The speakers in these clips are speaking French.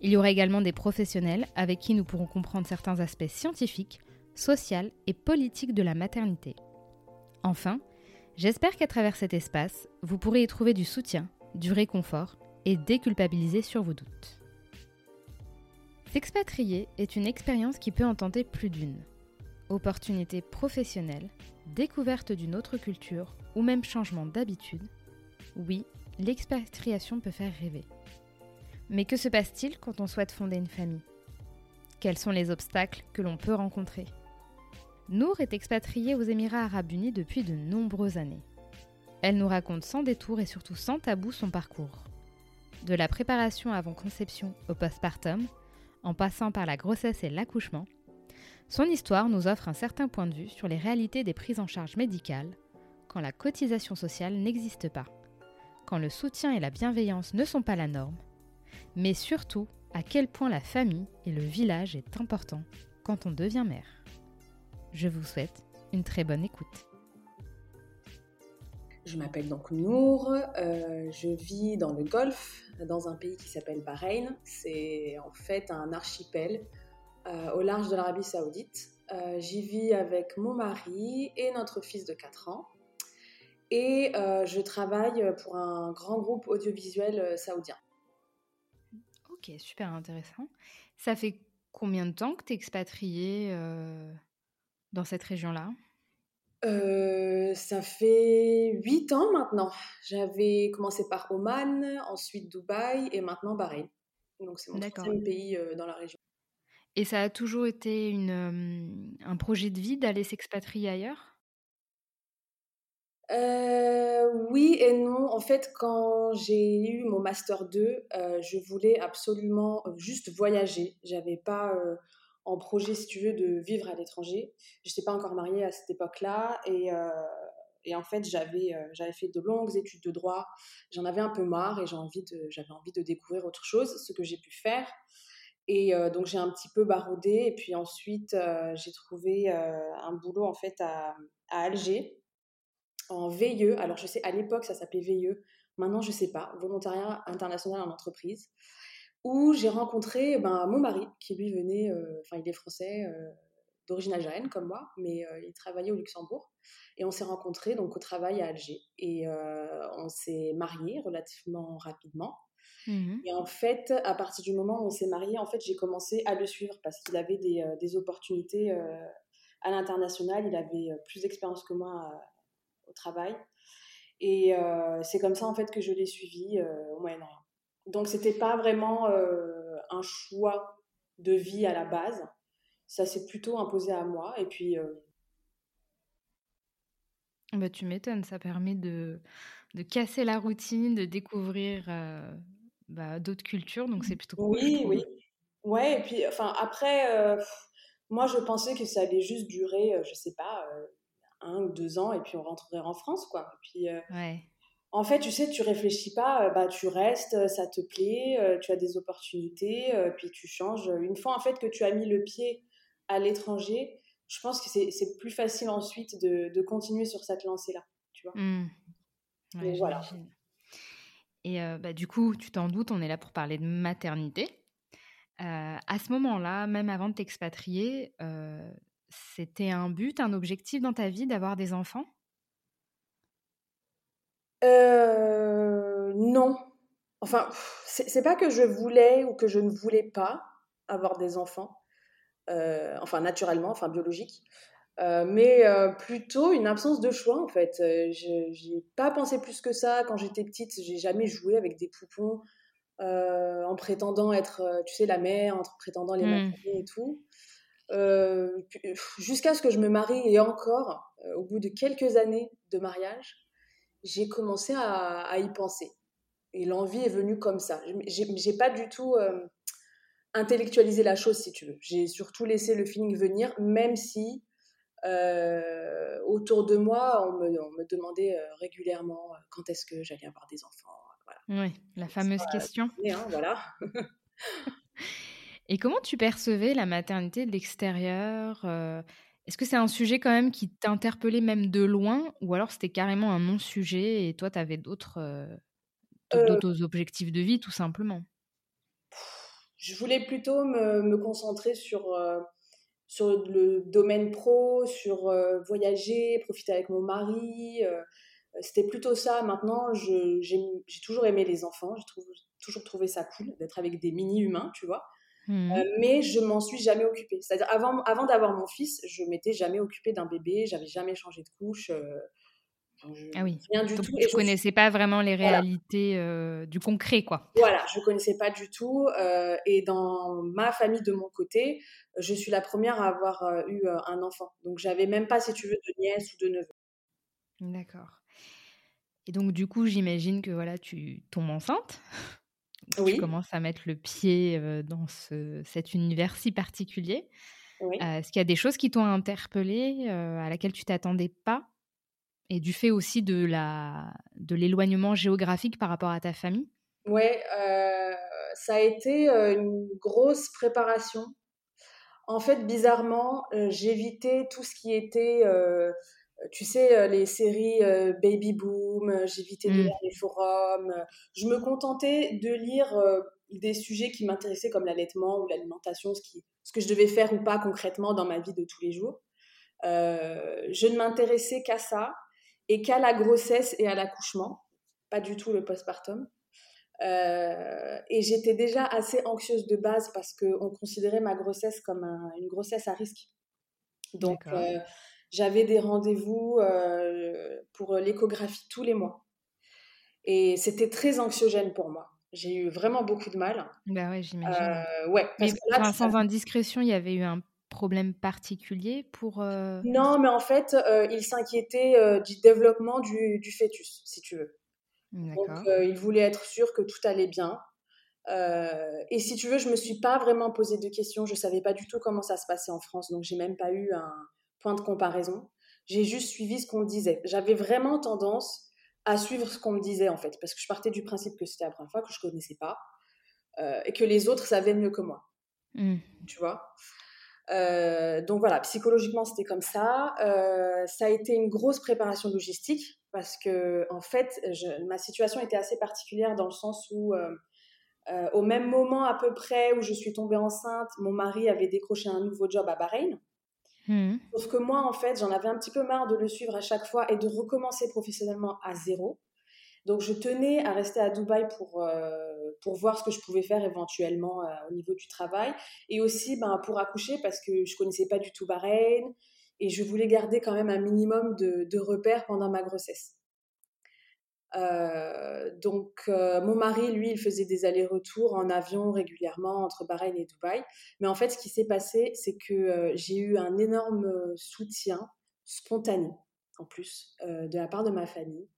Il y aura également des professionnels avec qui nous pourrons comprendre certains aspects scientifiques, sociaux et politiques de la maternité. Enfin, j'espère qu'à travers cet espace, vous pourrez y trouver du soutien, du réconfort et déculpabiliser sur vos doutes. S'expatrier est une expérience qui peut en tenter plus d'une. Opportunité professionnelle, découverte d'une autre culture ou même changement d'habitude, oui, l'expatriation peut faire rêver. Mais que se passe-t-il quand on souhaite fonder une famille? Quels sont les obstacles que l'on peut rencontrer? Nour est expatriée aux Émirats arabes unis depuis de nombreuses années. Elle nous raconte sans détour et surtout sans tabou son parcours. De la préparation avant conception au postpartum, en passant par la grossesse et l'accouchement, son histoire nous offre un certain point de vue sur les réalités des prises en charge médicales quand la cotisation sociale n'existe pas, quand le soutien et la bienveillance ne sont pas la norme mais surtout à quel point la famille et le village est important quand on devient mère. Je vous souhaite une très bonne écoute. Je m'appelle donc Nour, euh, je vis dans le Golfe, dans un pays qui s'appelle Bahreïn. C'est en fait un archipel euh, au large de l'Arabie saoudite. Euh, j'y vis avec mon mari et notre fils de 4 ans. Et je travaille pour un grand groupe audiovisuel saoudien super intéressant. Ça fait combien de temps que tu es expatriée euh, dans cette région-là? Euh, ça fait huit ans maintenant. J'avais commencé par Oman, ensuite Dubaï et maintenant Bahreïn. Donc c'est mon troisième pays dans la région. Et ça a toujours été une, un projet de vie d'aller s'expatrier ailleurs? Euh, oui et non. En fait, quand j'ai eu mon master 2, euh, je voulais absolument euh, juste voyager. J'avais pas en projet, si tu veux, de vivre à l'étranger. Je n'étais pas encore mariée à cette époque-là et, et en fait, j'avais j'avais fait de longues études de droit. J'en avais un peu marre et j'avais envie de découvrir autre chose, ce que j'ai pu faire. Et donc j'ai un petit peu baroudé et puis ensuite j'ai trouvé un boulot en fait à Alger en VIE. Alors, je sais, à l'époque, ça s'appelait VIE. Maintenant, je sais pas. Volontariat international en entreprise. Où j'ai rencontré ben, mon mari, qui lui venait, euh, enfin, il est français, euh, d'origine algérienne comme moi, mais euh, il travaillait au Luxembourg. Et on s'est rencontrés donc au travail à Alger. Et on s'est mariés relativement rapidement. Mmh et en fait, à partir du moment où on s'est mariés, en fait, j'ai commencé à le suivre parce qu'il avait des, des opportunités à l'international. Il avait plus d'expérience que moi travail. Et euh, c'est comme ça en fait que je l'ai suivi euh, au Moyen-Orient. Donc c'était pas vraiment euh, un choix de vie à la base. Ça s'est plutôt imposé à moi. Et puis. Bah, tu m'étonnes, ça permet de, de, casser la routine, de découvrir bah, d'autres cultures. Donc c'est plutôt cool. Oui, oui. Ouais, et puis enfin après, moi je pensais que ça allait juste durer, je sais pas, un ou deux ans et puis on rentrerait en France, quoi. Et puis, euh, en fait, tu sais, tu réfléchis pas, euh, bah, tu restes, euh, ça te plaît, tu as des opportunités, puis tu changes. Une fois, en fait, que tu as mis le pied à l'étranger, je pense que c'est plus facile ensuite de, de, continuer sur cette lancée-là, tu vois. Mmh. voilà. Et bah, du coup, tu t'en doutes, on est là pour parler de maternité. à ce moment-là, même avant de t'expatrier, c'était un but, un objectif dans ta vie d'avoir des enfants? Euh, Non. Enfin, c'est pas que je voulais ou que je ne voulais pas avoir des enfants. Euh, enfin, naturellement, enfin, biologique. Euh, mais plutôt une absence de choix en fait. Je n'ai pas pensé plus que ça quand j'étais petite. J'ai jamais joué avec des poupons en prétendant être, tu sais, la mère, en prétendant les mmh. et tout. Euh, jusqu'à ce que je me marie et encore, euh, au bout de quelques années de mariage, j'ai commencé à, y penser. Et l'envie est venue comme ça. J'ai pas du tout. Euh, intellectualisé la chose, si tu veux. J'ai surtout laissé le feeling venir, même si autour de moi, on me, me demandait régulièrement quand est-ce que j'allais avoir des enfants. Voilà. Oui, la fameuse question. Hein, voilà. Et comment tu percevais la maternité de l'extérieur Est-ce que c'est un sujet quand même qui t'interpellait même de loin ou alors c'était carrément un non-sujet et toi tu avais d'autres d'autres objectifs de vie tout simplement? Je voulais plutôt me, me concentrer sur sur le domaine pro, sur euh, voyager, profiter avec mon mari. Euh, c'était plutôt ça. Maintenant, j'ai toujours aimé les enfants. J'ai toujours trouvé ça cool d'être avec des mini-humains, tu vois? Mmh. Euh, mais je m'en suis jamais occupée. C'est-à-dire, avant, avant d'avoir mon fils, je m'étais jamais occupée d'un bébé, j'avais jamais changé de couche ah oui. Rien du tout. Tu ne connaissais pas vraiment les réalités euh, du concret, quoi. Voilà, je ne connaissais pas du tout. Euh, et dans ma famille, de mon côté, je suis la première à avoir euh, eu un enfant. Donc, j'avais même pas, si tu veux, de nièce ou de neveu. D'accord. Et donc, du coup, j'imagine que voilà, tu tombes enceinte. Oui. Tu commences à mettre le pied dans cet univers si particulier. Oui. Est-ce qu'il y a des choses qui t'ont interpellé, à laquelle tu t'attendais pas? Et du fait aussi de la de l'éloignement géographique par rapport à ta famille? Ouais, euh, ça a été une grosse préparation. En fait, bizarrement, j'évitais tout ce qui était, tu sais, les séries Baby Boom, j'évitais de mmh. lire les forums. Je me contentais de lire des sujets qui m'intéressaient comme l'allaitement ou l'alimentation, ce, qui, ce que je devais faire ou pas concrètement dans ma vie de tous les jours. je ne m'intéressais qu'à ça et qu'à la grossesse et à l'accouchement, pas du tout le postpartum. Euh, et j'étais déjà assez anxieuse de base parce qu'on considérait ma grossesse comme une grossesse à risque. Donc, euh, j'avais des rendez-vous euh, pour l'échographie tous les mois. Et c'était très anxiogène pour moi. J'ai eu vraiment beaucoup de mal. Bah ouais, j'imagine. ouais, parce que là, sans indiscrétion, il y avait eu un problème particulier pour... Euh, non, mais en fait, euh, il s'inquiétait euh, du développement du, du, fœtus, si tu veux. Donc, il voulait être sûr que tout allait bien. et si tu veux, je me suis pas vraiment posé de questions. Je savais pas du tout comment ça se passait en France, donc j'ai même pas eu un point de comparaison. J'ai juste suivi ce qu'on me disait. J'avais vraiment tendance à suivre ce qu'on me disait en fait, parce que je partais du principe que c'était la première fois que je connaissais pas et que les autres savaient mieux que moi. Mmh. Tu vois? Euh, donc voilà, psychologiquement c'était comme ça. Euh, ça a été une grosse préparation logistique parce que en fait, ma situation était assez particulière dans le sens où euh, au même moment à peu près où je suis tombée enceinte, mon mari avait décroché un nouveau job à Bahreïn. Mmh. Sauf que moi, en fait, j'en avais un petit peu marre de le suivre à chaque fois et de recommencer professionnellement à zéro. Donc, je tenais à rester à Dubaï pour, euh, pour voir ce que je pouvais faire éventuellement euh, au niveau du travail. Et aussi ben, pour accoucher parce que je connaissais pas du tout Bahreïn et je voulais garder quand même un minimum de, de repères pendant ma grossesse. Euh, donc, mon mari, lui, il faisait des allers-retours en avion régulièrement entre Bahreïn et Dubaï. Mais en fait, ce qui s'est passé, c'est que j'ai eu un énorme soutien spontané, en plus, de la part de ma famille.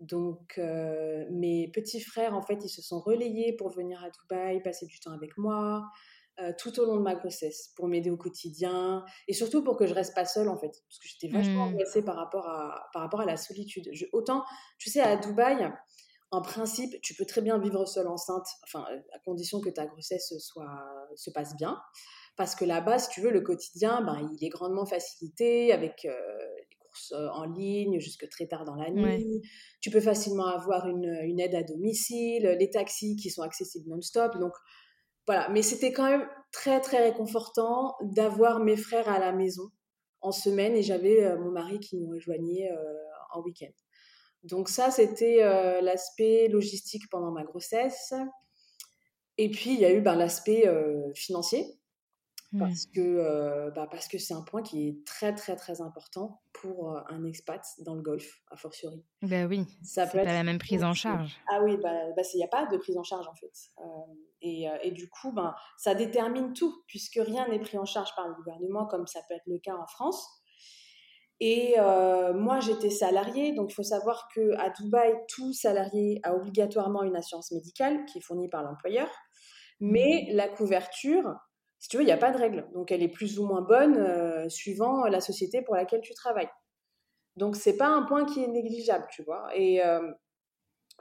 Donc, euh, mes petits frères, en fait, ils se sont relayés pour venir à Dubaï, passer du temps avec moi, euh, tout au long de ma grossesse, pour m'aider au quotidien, et surtout pour que je reste pas seule, en fait, parce que j'étais vachement mmh. angoissée par rapport à, par rapport à la solitude. autant, tu sais, à Dubaï, en principe, tu peux très bien vivre seule enceinte, enfin, à condition que ta grossesse soit, se passe bien. Parce que là-bas, si tu veux, le quotidien, ben, il est grandement facilité avec euh, euh, en ligne jusque très tard dans la nuit. Tu peux facilement avoir une, une, aide à domicile, les taxis qui sont accessibles non-stop. Donc voilà, mais c'était quand même très très réconfortant d'avoir mes frères à la maison en semaine et j'avais euh, mon mari qui nous rejoignait euh, en week-end. Donc ça, c'était l'aspect logistique pendant ma grossesse. Et puis, il y a eu ben, l'aspect financier Mmh. parce que euh, bah c'est un point qui est très très très important pour euh, un expat dans le golf a fortiori. Ben oui. Ça peut pas la même prise en charge. Ah oui, bah il bah, n'y a pas de prise en charge en fait. Euh, et, et, du coup, ben ça détermine tout puisque rien n'est pris en charge par le gouvernement comme ça peut être le cas en France. Et moi, j'étais salariée, donc il faut savoir que à Dubaï, tout salarié a obligatoirement une assurance médicale qui est fournie par l'employeur. Mais la couverture, si tu veux, il n'y a pas de règle. Donc, elle est plus ou moins bonne euh, suivant la société pour laquelle tu travailles. Donc, c'est pas un point qui est négligeable, tu vois. Et euh,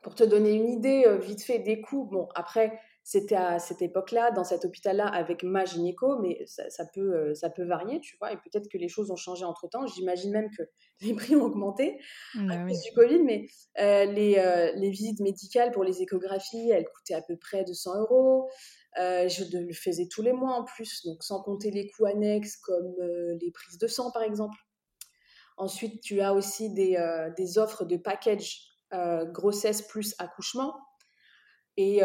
pour te donner une idée, euh, vite fait, des coûts, bon, après, c'était à cette époque-là, dans cet hôpital-là, avec ma gynéco, mais ça, peut, ça peut varier, tu vois, et peut-être que les choses ont changé entre-temps. J'imagine même que les prix ont augmenté mmh, à bah cause du Covid, mais les, les, visites médicales pour les échographies, elles coûtaient à peu près 200 euros. Euh, je le faisais tous les mois en plus, donc sans compter les coûts annexes comme euh, les prises de sang par exemple. Ensuite, tu as aussi des, euh, des offres de package grossesse plus accouchement. Et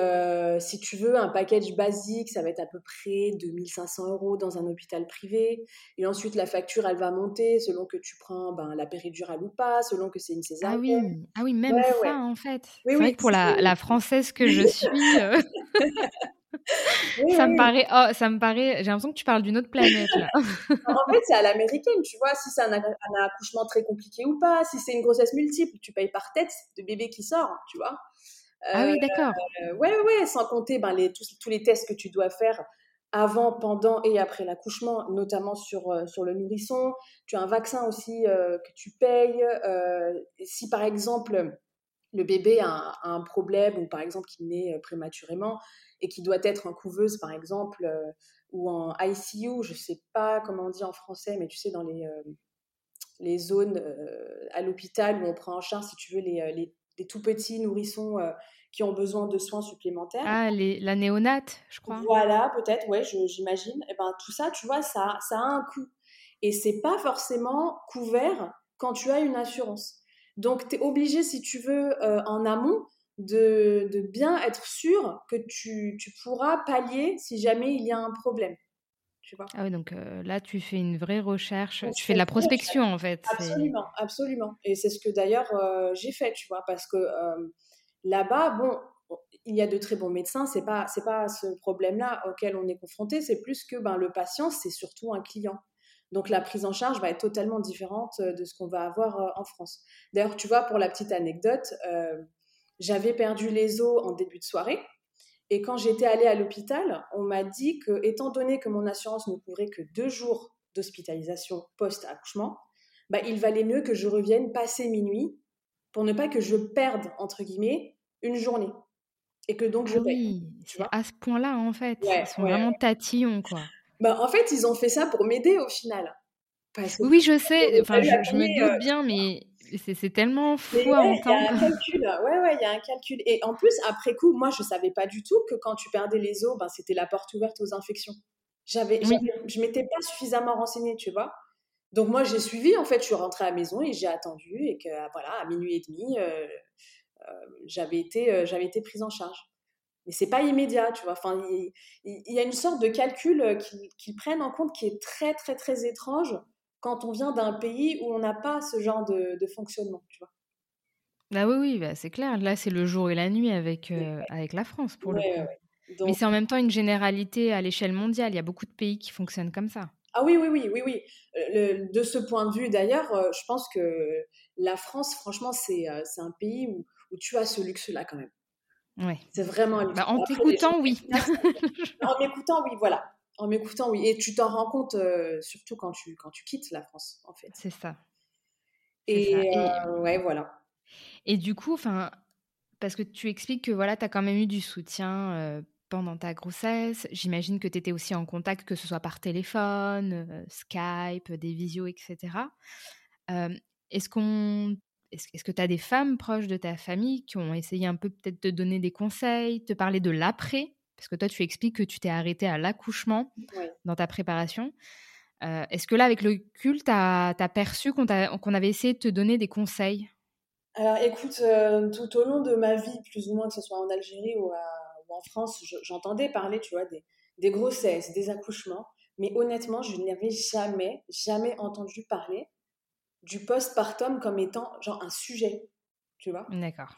si tu veux un package basique, ça va être à peu près 2500 euros dans un hôpital privé. Et ensuite, la facture, elle va monter selon que tu prends ben, la péridurale ou pas, selon que c'est une césarienne. Ah oui, ah oui même ça en fait. c'est vrai que pour la, la, française que je suis. ça, me paraît, oh, ça me paraît, j'ai l'impression que tu parles d'une autre planète là. en fait, c'est à l'américaine, tu vois, si c'est un, accouchement très compliqué ou pas, si c'est une grossesse multiple, tu payes par tête de bébé qui sort, tu vois. Ah oui, d'accord. Euh, ouais, ouais, sans compter ben, les, tous, tous, les tests que tu dois faire avant, pendant et après l'accouchement, notamment sur, euh, sur le nourrisson. Tu as un vaccin aussi euh, que tu payes. si par exemple le bébé a un, problème ou par exemple qu'il naît prématurément et qui doit être en couveuse par exemple ou en ICU, je sais pas comment on dit en français, mais tu sais dans les, les zones à l'hôpital où on prend en charge si tu veux les, les, tout petits nourrissons qui ont besoin de soins supplémentaires. Ah, les, la néonate, je crois. Voilà, peut-être, ouais, j'imagine. Et eh ben tout ça, tu vois, ça, ça a un coût. Et c'est pas forcément couvert quand tu as une assurance. Donc, tu es obligé, si tu veux, euh, en amont, de, de, bien être sûr que tu, tu, pourras pallier si jamais il y a un problème. Tu vois? Ah oui, donc euh, là, tu fais une vraie recherche, tu fais de la prospection en fait. Absolument, absolument. Et c'est ce que d'ailleurs euh, j'ai fait, tu vois, parce que là-bas, bon, il y a de très bons médecins, c'est pas c'est pas ce problème-là auquel on est confronté, c'est plus que ben le patient, c'est surtout un client. Donc la prise en charge va être totalement différente de ce qu'on va avoir en France. D'ailleurs, tu vois, pour la petite anecdote, j'avais perdu les os en début de soirée. Et quand j'étais allée à l'hôpital, on m'a dit que, étant donné que mon assurance ne couvrait que deux jours d'hospitalisation post-accouchement, bah, il valait mieux que je revienne passer minuit pour ne pas que je perde, entre guillemets, une journée. Et que donc je ah Oui, tu vois à ce point-là, en fait. Ils sont vraiment tatillons, quoi. Bah, en fait, ils ont fait ça pour m'aider au final. oui, je sais, enfin, je, me doute euh, bien, mais c'est tellement fou à entendre. Il y a un calcul, ouais, ouais, il y a un calcul. Et en plus, après coup, moi, je savais pas du tout que quand tu perdais les os, ben, c'était la porte ouverte aux infections. J'avais, oui. je m'étais pas suffisamment renseignée, tu vois. Donc moi, j'ai suivi, en fait, je suis rentrée à la maison et j'ai attendu et que, voilà, à minuit et demi, euh, euh, j'avais été, j'avais été prise en charge mais c'est pas immédiat, tu vois. Enfin, il, y a une sorte de calcul euh, qu'ils prennent en compte qui est très, très, très étrange quand on vient d'un pays où on n'a pas ce genre de, fonctionnement, tu vois. Bah oui, oui, bah c'est clair. Là, c'est le jour et la nuit avec, euh, avec la France, pour le coup. Mais c'est en même temps une généralité à l'échelle mondiale. Il y a beaucoup de pays qui fonctionnent comme ça. Ah oui, oui, oui, oui, oui. Euh, de ce point de vue, d'ailleurs, je pense que la France, franchement, c'est un pays où, où tu as ce luxe-là quand même. Ouais. C'est vraiment bah, En t'écoutant, oui. en m'écoutant, oui, voilà. En m'écoutant, oui. Et tu t'en rends compte euh, surtout quand tu, quand tu quittes la France, en fait. C'est ça. Et, euh, ouais, voilà. Et du coup, enfin, parce que tu expliques que voilà, tu as quand même eu du soutien euh, pendant ta grossesse. J'imagine que tu étais aussi en contact, que ce soit par téléphone, Skype, des visios, etc. Est-ce qu'on est-ce que tu as des femmes proches de ta famille qui ont essayé un peu peut-être de te donner des conseils, te parler de l'après? Parce que toi, tu expliques que tu t'es arrêté à l'accouchement dans ta préparation. Euh, est-ce que là, avec le culte, tu as, perçu qu'on avait essayé de te donner des conseils? Alors écoute, euh, tout au long de ma vie, plus ou moins que ce soit en Algérie ou, en France, j'entendais parler, tu vois, des, des grossesses, des accouchements. Mais honnêtement, je n'avais jamais, jamais entendu parler du postpartum comme étant genre un sujet, tu vois. D'accord.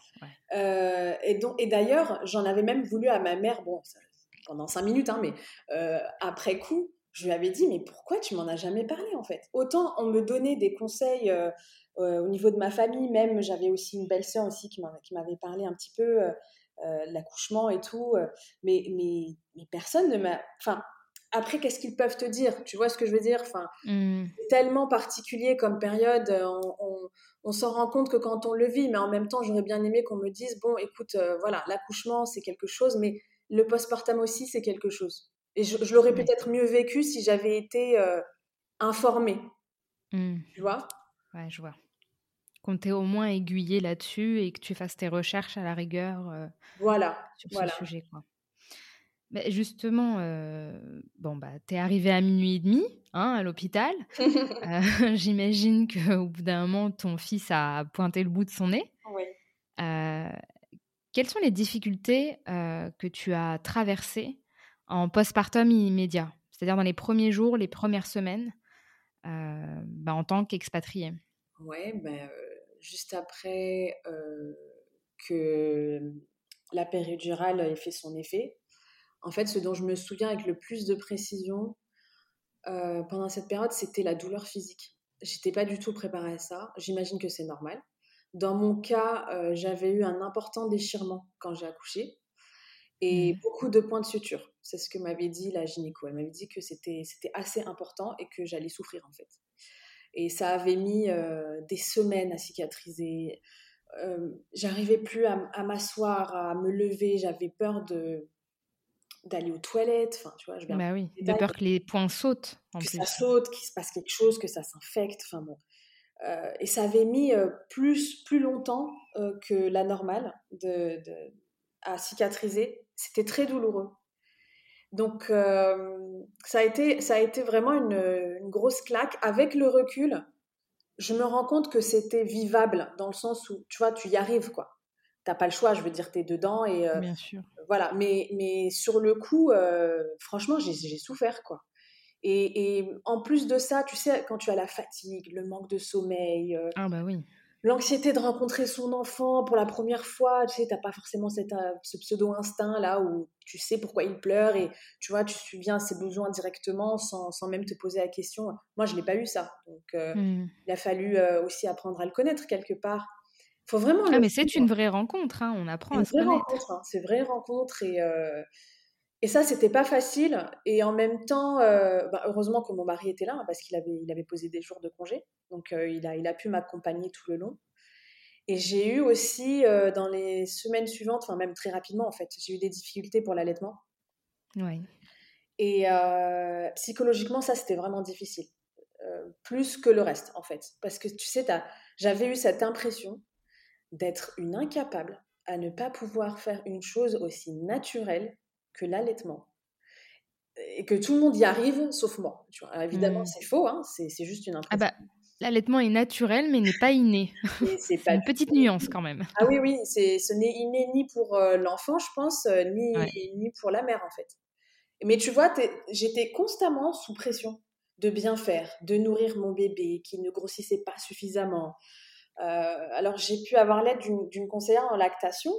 Euh, et, donc, et d'ailleurs, j'en avais même voulu à ma mère, bon, pendant cinq minutes, hein, mais euh, après coup, je lui avais dit, mais pourquoi tu m'en as jamais parlé en fait? Autant on me donnait des conseils euh, au niveau de ma famille, même j'avais aussi une belle-sœur aussi qui m'avait parlé un petit peu l'accouchement et tout. mais, mais, mais personne ne m'a. Enfin, après, qu'est-ce qu'ils peuvent te dire? Tu vois ce que je veux dire? Enfin. C'est tellement particulier comme période. On, on, s'en rend compte que quand on le vit, mais en même temps, j'aurais bien aimé qu'on me dise bon, écoute, voilà, l'accouchement, c'est quelque chose, mais le postpartum aussi, c'est quelque chose. Et je, l'aurais peut-être mieux vécu si j'avais été informée. Mmh. Tu vois? Ouais, je vois. Qu'on t'ait au moins aiguillé là-dessus et que tu fasses tes recherches à la rigueur voilà, sur ce sujet. Quoi. Mais justement, bon, bah, tu es arrivé à minuit et demi hein, à l'hôpital. Euh, j'imagine qu'au bout d'un moment, ton fils a pointé le bout de son nez. Oui. quelles sont les difficultés que tu as traversées en postpartum immédiat? C'est-à-dire dans les premiers jours, les premières semaines euh, bah, en tant qu'expatrié Ouais, ben, juste après que la péridurale ait fait son effet, en fait, ce dont je me souviens avec le plus de précision pendant cette période, c'était la douleur physique. J'étais pas du tout préparée à ça. J'imagine que c'est normal. Dans mon cas, j'avais eu un important déchirement quand j'ai accouché et mmh. beaucoup de points de suture. C'est ce que m'avait dit la gynéco. Elle m'avait dit que c'était assez important et que j'allais souffrir en fait. Et ça avait mis euh, des semaines à cicatriser. Euh, j'arrivais plus à, m'asseoir, à me lever. J'avais peur de d'aller aux toilettes. Enfin, tu vois, je bah oui, de peur que les points sautent. En que ça saute, qu'il se passe quelque chose, que ça s'infecte. Enfin bon. Euh, et ça avait mis plus, plus longtemps que la normale de, de, à cicatriser. C'était très douloureux. Donc, euh, ça, a été, ça a été vraiment une, grosse claque. Avec le recul, je me rends compte que c'était vivable dans le sens où, tu vois, tu y arrives, quoi. T'as pas le choix, je veux dire, tu es dedans. Et, euh, Bien sûr. Voilà, mais, mais sur le coup, euh, franchement, j'ai souffert, quoi. Et, et, en plus de ça, tu sais, quand tu as la fatigue, le manque de sommeil, ah bah oui l'anxiété de rencontrer son enfant pour la première fois, tu sais, t'as pas forcément cette, euh, ce pseudo-instinct là où tu sais pourquoi il pleure et tu vois, tu subviens ses besoins directement sans, sans même te poser la question. Moi, je l'ai pas eu ça. Donc, euh, mmh. il a fallu euh, aussi apprendre à le connaître quelque part. Faut vraiment. Ah, mais c'est une vraie rencontre, hein. on apprend à se connaître. Hein. C'est une vraie rencontre et. Et ça, c'était pas facile. Et en même temps, bah, heureusement que mon mari était là, hein, parce qu'il avait, il avait posé des jours de congé. Donc, il, a, il a pu m'accompagner tout le long. Et j'ai eu aussi, dans les semaines suivantes, enfin même très rapidement en fait, j'ai eu des difficultés pour l'allaitement. Oui. Et psychologiquement, ça, c'était vraiment difficile. plus que le reste, en fait. Parce que tu sais, j'avais eu cette impression d'être une incapable à ne pas pouvoir faire une chose aussi naturelle que l'allaitement. Et que tout le monde y arrive, sauf moi. Tu vois. évidemment, mmh. c'est faux, hein, c'est, juste une impression. Ah bah, l'allaitement est naturel, mais n'est pas inné. C'est une petite nuance quand même. Ah oui, oui, c'est, ce n'est inné ni pour euh, l'enfant, je pense, euh, ni, ni pour la mère, en fait. Mais tu vois, j'étais constamment sous pression de bien faire, de nourrir mon bébé qui ne grossissait pas suffisamment. Euh, alors, j'ai pu avoir l'aide d'une, conseillère en lactation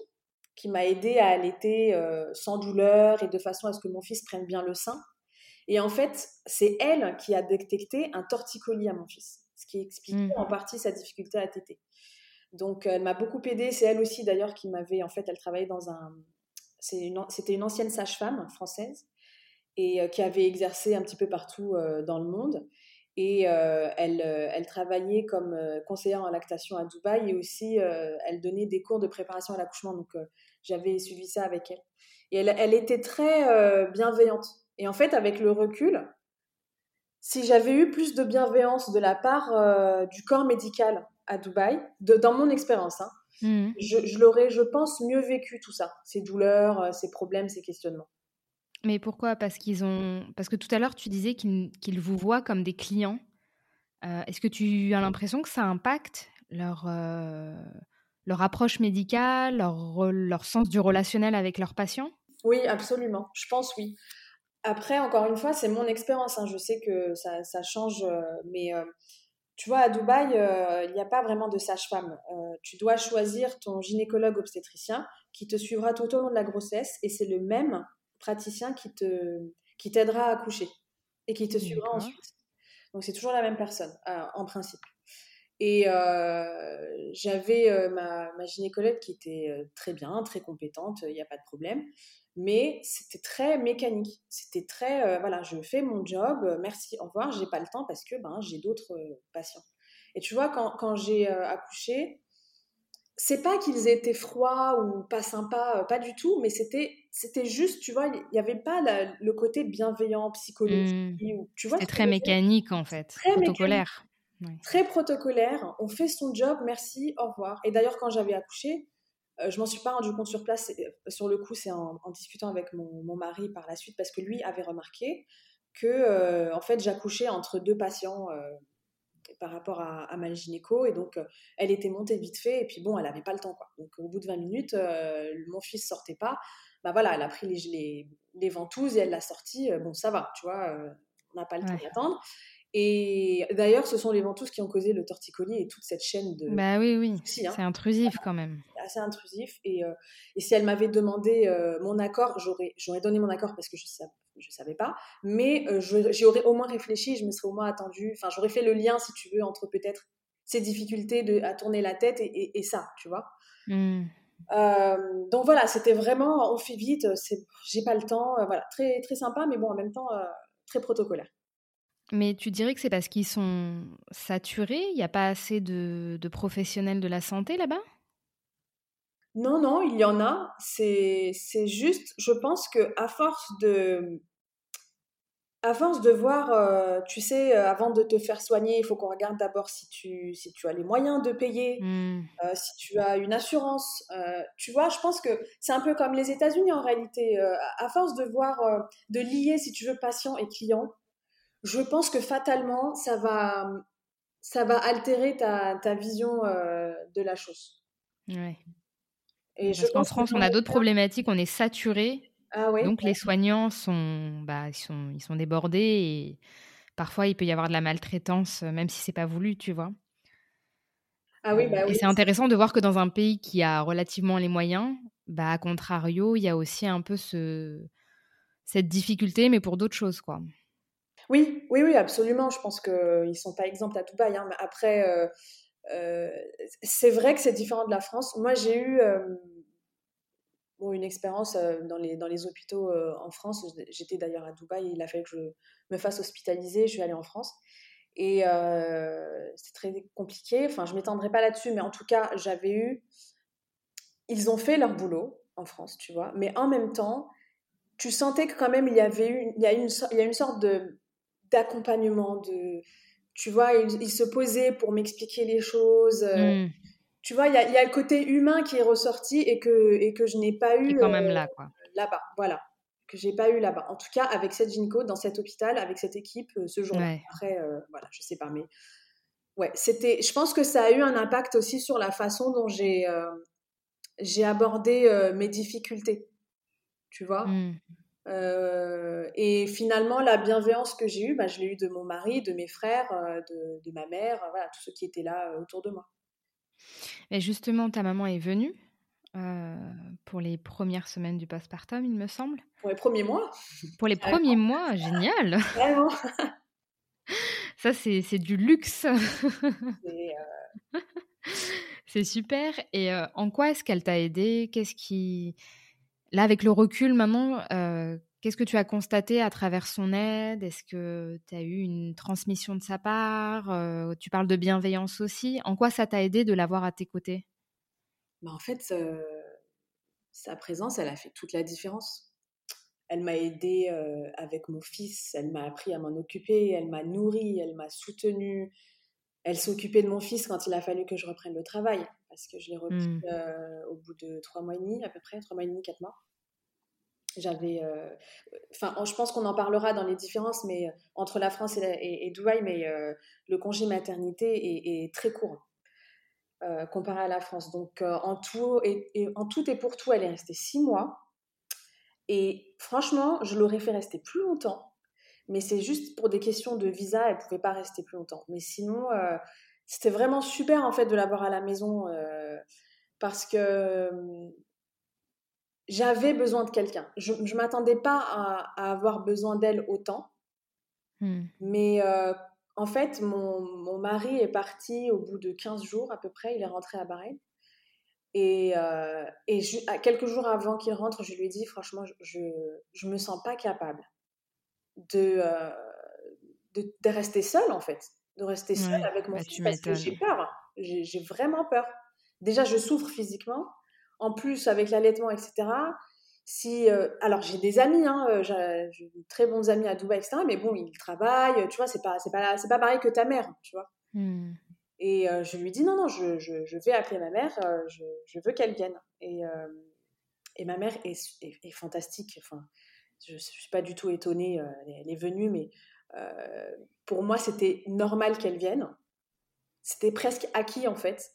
qui m'a aidé à allaiter euh, sans douleur et de façon à ce que mon fils prenne bien le sein. Et en fait, c'est elle qui a détecté un torticolis à mon fils, ce qui explique mmh. en partie sa difficulté à téter. Donc, elle m'a beaucoup aidée. C'est elle aussi, d'ailleurs, qui m'avait. En fait, elle travaillait dans un. C'était une, ancienne sage-femme française et euh, qui avait exercé un petit peu partout euh, dans le monde. Et elle, elle, travaillait comme conseillère en lactation à Dubaï et aussi elle donnait des cours de préparation à l'accouchement. Donc j'avais suivi ça avec elle. Et elle, elle était très bienveillante. Et en fait, avec le recul, si j'avais eu plus de bienveillance de la part du corps médical à Dubaï, de, dans mon expérience, hein, mmh. je, je l'aurais, je pense, mieux vécu tout ça, ces douleurs, ces problèmes, ces questionnements. Mais pourquoi? Parce qu'ils ont. Parce que tout à l'heure, tu disais qu'ils vous voient comme des clients. Euh, est-ce que tu as l'impression que ça impacte leur, euh, leur approche médicale, leur, leur sens du relationnel avec leurs patients? Oui, absolument. Je pense oui. Après, encore une fois, c'est mon expérience. Hein. Je sais que ça, ça change, euh, mais tu vois, à Dubaï, il n'y a pas vraiment de sage-femme. tu dois choisir ton gynécologue obstétricien qui te suivra tout au long de la grossesse et c'est le même praticien qui te qui t'aidera à accoucher et qui te suivra ensuite. Donc c'est toujours la même personne euh, en principe. Et j'avais ma, ma, gynécologue qui était très bien, très compétente, il n'y a pas de problème. Mais c'était très mécanique. C'était très, voilà, je fais mon job, merci, au revoir, j'ai pas le temps parce que ben, j'ai d'autres patients. Et tu vois, quand, quand j'ai accouché, c'est pas qu'ils étaient froids ou pas sympas, pas du tout, mais c'était c'était juste, tu vois, il n'y avait pas le côté bienveillant, psychologique. Mmh. tu vois, très mécanique en fait, très protocolaire. Très protocolaire. On fait son job, merci, au revoir. Et d'ailleurs, quand j'avais accouché, euh, je m'en suis pas rendu compte sur place. Euh, sur le coup, c'est en, discutant avec mon, mari par la suite, parce que lui avait remarqué que, euh, en fait, j'accouchais entre deux patients par rapport à, à, ma gynéco. Et donc, elle était montée vite fait. Et puis, bon, elle n'avait pas le temps. Quoi. Donc, au bout de 20 minutes, mon fils sortait pas bah voilà, elle a pris les, les, ventouses et elle l'a sorti. Euh, bon, ça va, tu vois, euh, on n'a pas le temps d'attendre. Et d'ailleurs, ce sont les ventouses qui ont causé le torticolis et toute cette chaîne de. Bah oui, oui. Hein. C'est intrusif quand même. Assez intrusif. Et, euh, et si elle m'avait demandé mon accord, j'aurais donné mon accord parce que je ne je savais pas. Mais j'y aurais au moins réfléchi, je me serais au moins attendue. Enfin, j'aurais fait le lien, si tu veux, entre peut-être ces difficultés de, à tourner la tête et, et, ça, tu vois. Mmh. Euh, donc voilà, c'était vraiment, on fait vite, j'ai pas le temps, euh, voilà, très, très sympa, mais bon, en même temps, euh, très protocolaire. Mais tu dirais que c'est parce qu'ils sont saturés Il n'y a pas assez de, de, professionnels de la santé là-bas? Non, non, il y en a. C'est juste, je pense que à force de, à force de voir, euh, tu sais, euh, avant de te faire soigner, il faut qu'on regarde d'abord si tu, si tu as les moyens de payer, mmh. euh, si tu as une assurance. tu vois, je pense que c'est un peu comme les États-Unis en réalité. à force de voir, de lier, si tu veux, patient et client, je pense que fatalement, ça va, ça va altérer ta, ta vision de la chose. Ouais. Et Parce qu'en France, on a d'autres problématiques, on est saturé ah Donc les soignants sont, bah, ils sont, ils sont débordés et parfois il peut y avoir de la maltraitance, euh, même si c'est pas voulu, tu vois? Ah oui, bah et c'est intéressant de voir que dans un pays qui a relativement les moyens, bah, à contrario, il y a aussi un peu ce, cette difficulté, mais pour d'autres choses, quoi. Oui, oui, oui, absolument. Je pense qu'ils ne sont pas exemples à Dubaï. Hein. Mais après, euh, euh, c'est vrai que c'est différent de la France. Moi, j'ai eu, une expérience euh, dans, les, dans les hôpitaux euh, en France. J'étais d'ailleurs à Dubaï, il a fallu que je me fasse hospitaliser, je suis allée en France. Et euh, c'est très compliqué, enfin je m'étendrai pas là-dessus, mais en tout cas, j'avais eu... Ils ont fait leur boulot en France, tu vois, mais en même temps, tu sentais que quand même il y avait eu, il y a une, il y a une sorte de d'accompagnement, de, tu vois, ils, se posaient pour m'expliquer les choses. Mmh tu vois, il y, a, le côté humain qui est ressorti et que, et que je n'ai pas eu. quand même là, quoi. Là-bas, voilà. Que j'ai pas eu là-bas. En tout cas, avec cette gynéco, dans cet hôpital, avec cette équipe, euh, ce jour-là. Après, euh, voilà, je sais pas, mais. Ouais, c'était. Je pense que ça a eu un impact aussi sur la façon dont j'ai euh, j'ai abordé mes difficultés. Tu vois? Mmh. et finalement, la bienveillance que j'ai eue, bah, je l'ai eue de mon mari, de mes frères, de, de, ma mère, voilà, tous ceux qui étaient là autour de moi. Et justement, ta maman est venue euh, pour les premières semaines du postpartum, il me semble. Pour les premiers mois. Pour les premiers mois, génial. Vraiment. Ça, c'est du luxe. C'est super. Et euh, en quoi est-ce qu'elle t'a aidé Qu'est-ce qui. Là, avec le recul maintenant, euh, Qu'est-ce que tu as constaté à travers son aide? Est-ce que tu as eu une transmission de sa part? Euh, Tu parles de bienveillance aussi. En quoi ça t'a aidé de l'avoir à tes côtés? Bah En fait, euh, sa présence, elle a fait toute la différence. Elle m'a aidée euh, avec mon fils, elle m'a appris à m'en occuper, elle m'a nourri, elle m'a soutenue. Elle occupée de mon fils quand il a fallu que je reprenne le travail, parce que je l'ai repris mmh. au bout de trois mois et demi, à peu près, trois mois et demi, quatre mois. J'avais, euh, enfin, je pense qu'on en parlera dans les différences, mais euh, entre la France et, et, Dubaï, mais euh, le congé maternité est, très court comparé à la France. Donc, en tout et, en tout et pour tout, elle est restée six mois. Et franchement, je l'aurais fait rester plus longtemps, mais c'est juste pour des questions de visa, elle pouvait pas rester plus longtemps. Mais sinon, c'était vraiment super en fait de l'avoir à la maison parce que j'avais besoin de quelqu'un. Je ne m'attendais pas à, avoir besoin d'elle autant. Hmm. Mais euh, en fait, mon, mon, mari est parti au bout de 15 jours à peu près, il est rentré à Bahreïn. Et, et quelques jours avant qu'il rentre, je lui ai dit, franchement, je ne me sens pas capable de, de, rester seule, en fait. De rester seule avec mon bah, fils parce que j'ai peur. J'ai vraiment peur. Déjà, je souffre physiquement. En plus, avec l'allaitement, etc. Si, alors, j'ai des amis, hein, j'ai très bons amis à Dubaï, etc. Mais bon, ils travaillent, tu vois, c'est pas, pas, pas pareil que ta mère, tu vois. Mmh. Et je lui dis non, non, je, je, vais appeler ma mère, je, je, veux qu'elle vienne. Et, et, ma mère est, est, fantastique. Enfin, je ne suis pas du tout étonnée, elle, est venue, mais pour moi, c'était normal qu'elle vienne. C'était presque acquis en fait.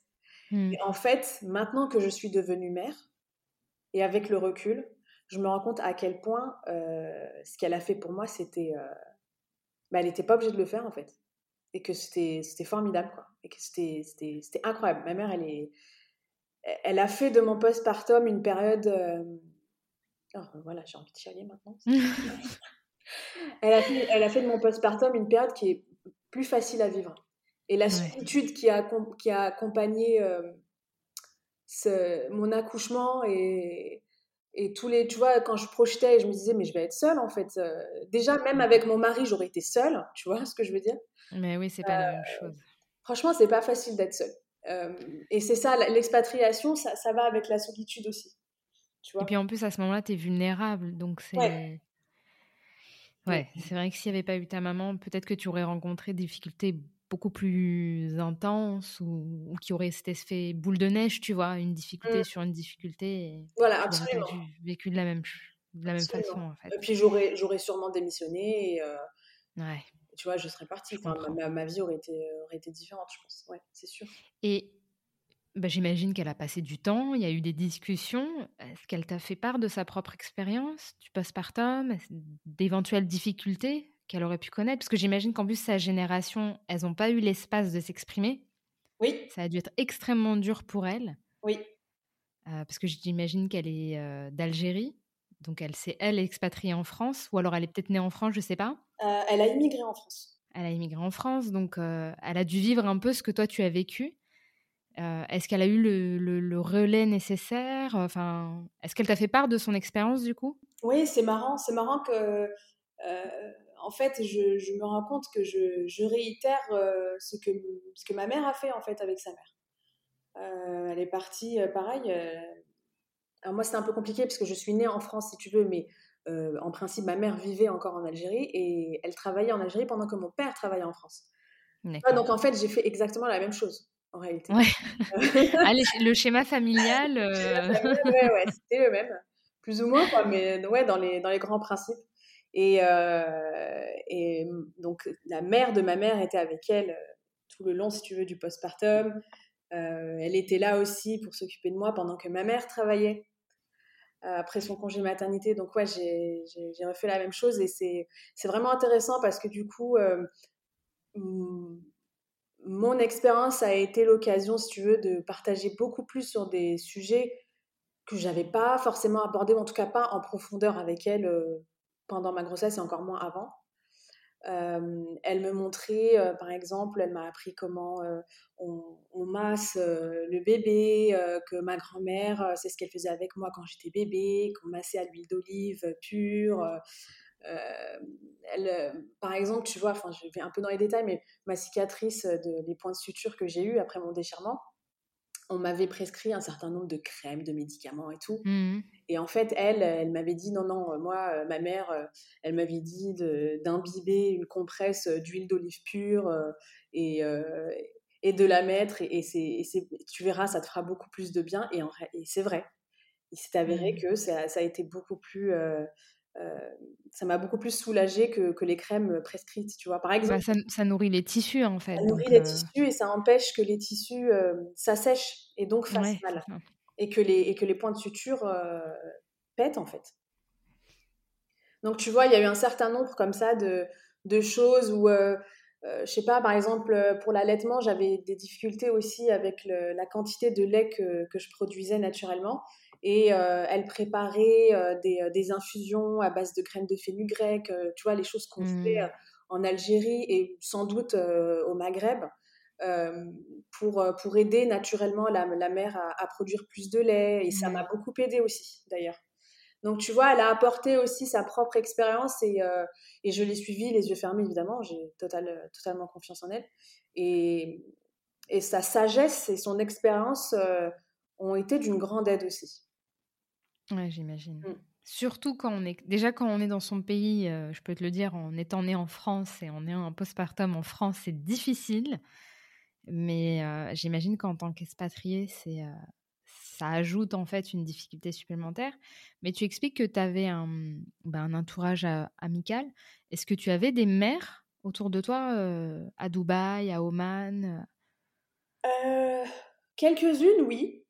Mmh. Et en fait, maintenant que je suis devenue mère, et avec le recul, je me rends compte à quel point ce qu'elle a fait pour moi, c'était. Bah, elle n'était pas obligée de le faire en fait et que c'était formidable, quoi. Et que c'était incroyable. Ma mère, elle est. Elle a fait de mon postpartum une période. Euh, oh, voilà, j'ai envie de chialer maintenant. elle, a fait, elle a fait de mon postpartum une période qui est plus facile à vivre. Et la solitude qui, a, qui a accompagné euh, ce, mon accouchement et, et tous les, tu vois, quand je projetais, je me disais, mais je vais être seule en fait. Euh, déjà, même avec mon mari, j'aurais été seule, tu vois ce que je veux dire? Mais oui, c'est pas la même chose. Franchement, c'est pas facile d'être seule. et c'est ça, l'expatriation, ça, ça, va avec la solitude aussi. Tu vois? et puis en plus, à ce moment-là, tu es vulnérable. Donc c'est. Ouais. ouais c'est vrai que s'il n'y avait pas eu ta maman, peut-être que tu aurais rencontré des difficultés beaucoup plus intense ou, qui aurait cet effet boule de neige, tu vois, une difficulté mmh. sur une difficulté. voilà, absolument. vécu de la même, de la même façon, en fait. Et puis j'aurais, j'aurais sûrement démissionné et, euh, ouais. tu vois, je serais partie. ma, ma, vie aurait été, aurait été différente, je pense. Ouais, c'est sûr. Et bah, j'imagine qu'elle a passé du temps, il y a eu des discussions. Est-ce qu'elle t'a fait part de sa propre expérience? Du postpartum, d'éventuelles difficultés? Qu'elle aurait pu connaître Parce que j'imagine qu'en plus, sa génération, elles n'ont pas eu l'espace de s'exprimer. Oui. Ça a dû être extrêmement dur pour elle. Oui. Euh, parce que j'imagine qu'elle est euh, d'Algérie. Donc, elle s'est, elle, expatriée en France. Ou alors, elle est peut-être née en France, je ne sais pas. Euh, elle a immigré en France. Elle a immigré en France. Donc, elle a dû vivre un peu ce que toi, tu as vécu. est-ce qu'elle a eu le, le relais nécessaire? Enfin, Est-ce qu'elle t'a fait part de son expérience, du coup? Oui, c'est marrant. C'est marrant que en fait, je, me rends compte que je, réitère euh, ce, que, ce que ma mère a fait en fait avec sa mère. Euh, elle est partie, euh, pareil. alors moi, c'était un peu compliqué parce que je suis née en France, si tu veux, mais en principe, ma mère vivait encore en Algérie et elle travaillait en Algérie pendant que mon père travaillait en France. donc en fait, j'ai fait exactement la même chose en réalité. le schéma familial. ouais, ouais, c'était le même, plus ou moins, quoi, mais ouais, dans les, dans les grands principes. Et, euh, et, donc, la mère de ma mère était avec elle euh, tout le long, si tu veux, du postpartum. Euh, elle était là aussi pour s'occuper de moi pendant que ma mère travaillait après son congé maternité. Donc, ouais, j'ai refait la même chose et c'est vraiment intéressant parce que du coup, mon expérience a été l'occasion, si tu veux, de partager beaucoup plus sur des sujets que j'avais pas forcément abordés, en tout cas pas en profondeur avec elle pendant ma grossesse et encore moins avant. elle me montrait, par exemple, elle m'a appris comment on, masse le bébé, que ma grand-mère, c'est ce qu'elle faisait avec moi quand j'étais bébé, qu'on massait à l'huile d'olive pure. par exemple, tu vois, enfin, je vais un peu dans les détails, mais ma cicatrice, de, points de suture que j'ai eu après mon déchirement, on m'avait prescrit un certain nombre de crèmes, de médicaments et tout. Mmh. Et en fait, elle, elle m'avait dit non, non, moi, euh, ma mère, euh, elle m'avait dit d'imbiber une compresse euh, d'huile d'olive pure et, et, de la mettre. Et, et tu verras, ça te fera beaucoup plus de bien. Et, et c'est vrai. Il s'est avéré mmh. que ça, ça, a été beaucoup plus euh, ça m'a beaucoup plus soulagée que, que, les crèmes prescrites, tu vois. Par bah, exemple, ça, nourrit les tissus en fait. Ça nourrit les euh tissus et ça empêche que les tissus euh, s'assèchent et donc fassent mal. Et que, les, et que les points de suture pètent en fait. Donc tu vois, il y a eu un certain nombre comme ça de, de choses où, je sais pas, par exemple, pour l'allaitement, j'avais des difficultés aussi avec la quantité de lait que, que je produisais naturellement et euh, elle préparait euh, des, euh, des, infusions à base de graines de fenugrec, tu vois, les choses qu'on fait mmh. en Algérie et sans doute au Maghreb. pour, pour aider naturellement la, la mère à, produire plus de lait. Et ça m'a beaucoup aidé aussi, d'ailleurs. Donc, tu vois, elle a apporté aussi sa propre expérience et, et je l'ai suivie les yeux fermés, évidemment. J'ai total, totalement confiance en elle. Et, et sa sagesse et son expérience ont été d'une grande aide aussi. Ouais, j'imagine. Mmh. Surtout quand on est déjà quand on est dans son pays, je peux te le dire, en étant né en France et en ayant un postpartum en France, c'est difficile. Mais j'imagine qu'en tant qu'expatrié, c'est ça ajoute en fait une difficulté supplémentaire. Mais tu expliques que tu avais un, un entourage amical. Est-ce que tu avais des mères autour de toi à Dubaï, à Oman Quelques-unes, oui.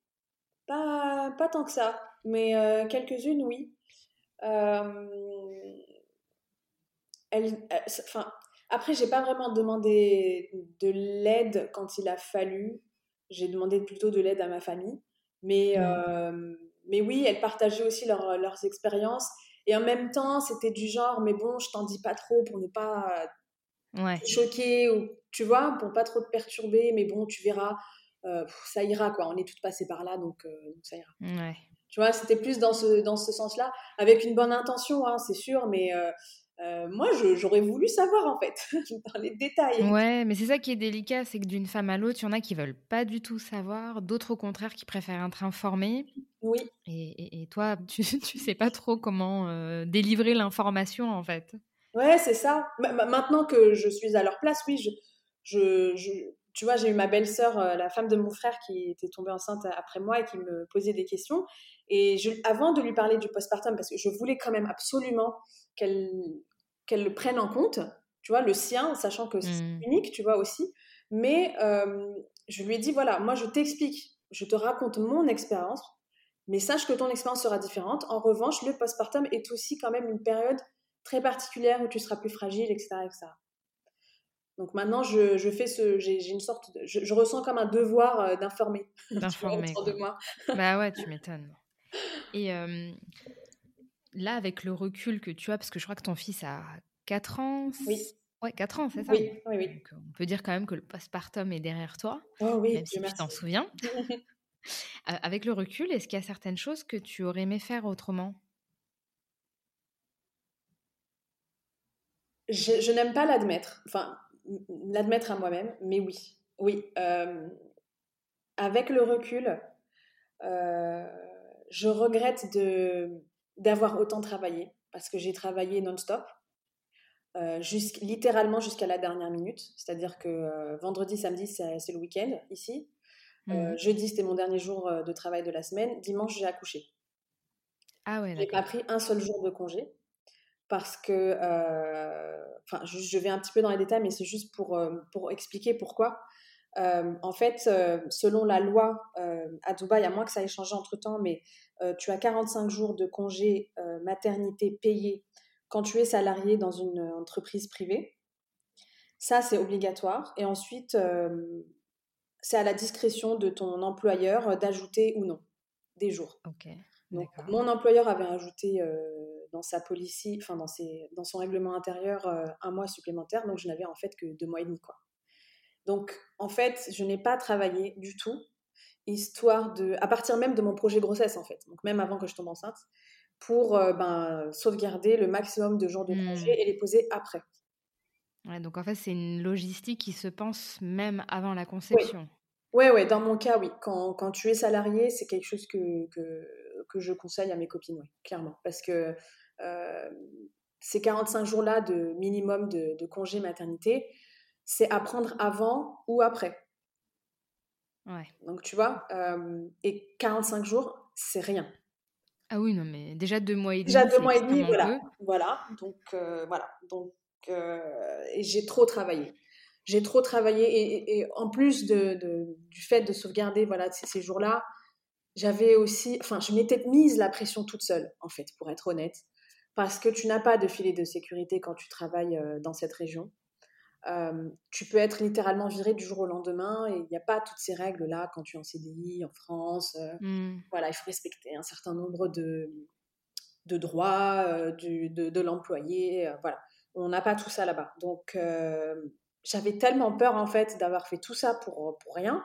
Pas, tant que ça, mais quelques-unes, oui. elle, enfin, après, j'ai pas vraiment demandé de l'aide quand il a fallu. J'ai demandé plutôt de l'aide à ma famille. Mais, mais oui, elles partageaient aussi leurs expériences. Et en même temps, c'était du genre, mais bon, je t'en dis pas trop pour ne pas te choquer, ou tu vois, pour pas trop te perturber, mais bon, tu verras, ça ira, quoi. On est toutes passées par là, donc, ça ira. Ouais. Tu vois, c'était plus dans ce, dans ce sens-là, avec une bonne intention, hein, c'est sûr, mais euh, moi, j'aurais voulu savoir en fait, dans les détails. Ouais, mais c'est ça qui est délicat, c'est que d'une femme à l'autre, il y en a qui veulent pas du tout savoir, d'autres au contraire qui préfèrent être informées. Oui. Et, et, toi, tu, tu sais pas trop comment euh, délivrer l'information en fait. Ouais, c'est ça. maintenant que je suis à leur place, oui, je, je, tu vois, j'ai eu ma belle-sœur, euh, la femme de mon frère, qui était tombée enceinte après moi et qui me posait des questions. Et je, avant de lui parler du postpartum, parce que je voulais quand même absolument qu'elle qu'elle le prenne en compte, tu vois, le sien, sachant que c'est mmh. unique, tu vois aussi. Mais je lui ai dit, voilà, moi je t'explique, je te raconte mon expérience, mais sache que ton expérience sera différente. En revanche, le postpartum est aussi quand même une période très particulière où tu seras plus fragile, etc. etc. Donc maintenant, je, je fais ce, j'ai une sorte, de, je, ressens comme un devoir d'informer. D'informer. de moi. bah ouais, tu m'étonnes. Et là, avec le recul que tu as, parce que je crois que ton fils a 4 ans. Oui. Ouais, 4 ans, c'est ça? Oui, oui, oui. Donc, on peut dire quand même que le postpartum est derrière toi. Oh oui, même si tu t'en souviens. Euh, avec le recul, est-ce qu'il y a certaines choses que tu aurais aimé faire autrement? Je, n'aime pas l'admettre. Enfin, l'admettre à moi-même, mais oui. Oui. Euh, avec le recul, euh, je regrette de d'avoir autant travaillé parce que j'ai travaillé non-stop, euh, littéralement jusqu'à la dernière minute. C'est-à-dire que euh, vendredi, samedi, c'est le week-end ici. Euh, mmh. jeudi, c'était mon dernier jour de travail de la semaine. Dimanche, j'ai accouché. Ah ouais, J'ai pas pris un seul jour de congé parce que, enfin, je, je, vais un petit peu dans les détails, mais c'est juste pour, pour expliquer pourquoi. En fait, selon la loi à Dubaï, à moins que ça ait changé entre temps, mais tu as 45 jours de congé maternité payé quand tu es salarié dans une entreprise privée. Ça, c'est obligatoire. Et ensuite, c'est à la discrétion de ton employeur d'ajouter ou non des jours. Donc, mon employeur avait ajouté dans sa policy, enfin dans, dans son règlement intérieur, un mois supplémentaire. Donc, je n'avais en fait que deux mois et demi, quoi. Donc, en fait, je n'ai pas travaillé du tout, histoire de, à partir même de mon projet grossesse, en fait, donc même avant que je tombe enceinte, pour euh, ben, sauvegarder le maximum de jours de mmh. congé et les poser après. Ouais, donc en fait, c'est une logistique qui se pense même avant la conception. Oui, ouais, ouais, dans mon cas, oui. Quand, quand tu es salarié, c'est quelque chose que, que, que, je conseille à mes copines, oui, clairement. Parce que euh, ces 45 jours-là de minimum de, de congé maternité, c'est apprendre avant ou après. Ouais. Donc, tu vois, euh, et 45 jours, c'est rien. Ah oui, non, mais déjà deux mois et demi. Déjà deux mois et demi, voilà. Voilà, donc, euh, voilà. Donc, euh, j'ai trop travaillé. J'ai trop travaillé, et, en plus de, de, du fait de sauvegarder voilà, ces, ces jours-là, j'avais aussi, enfin, je m'étais mise la pression toute seule, en fait, pour être honnête, parce que tu n'as pas de filet de sécurité quand tu travailles dans cette région tu peux être littéralement viré du jour au lendemain et il n'y a pas toutes ces règles-là quand tu es en CDI en France. Mmh. Voilà, il faut respecter un certain nombre de, de droits du, de, de l'employé. voilà. On n'a pas tout ça là-bas. Donc, j'avais tellement peur, en fait, d'avoir fait tout ça pour, pour rien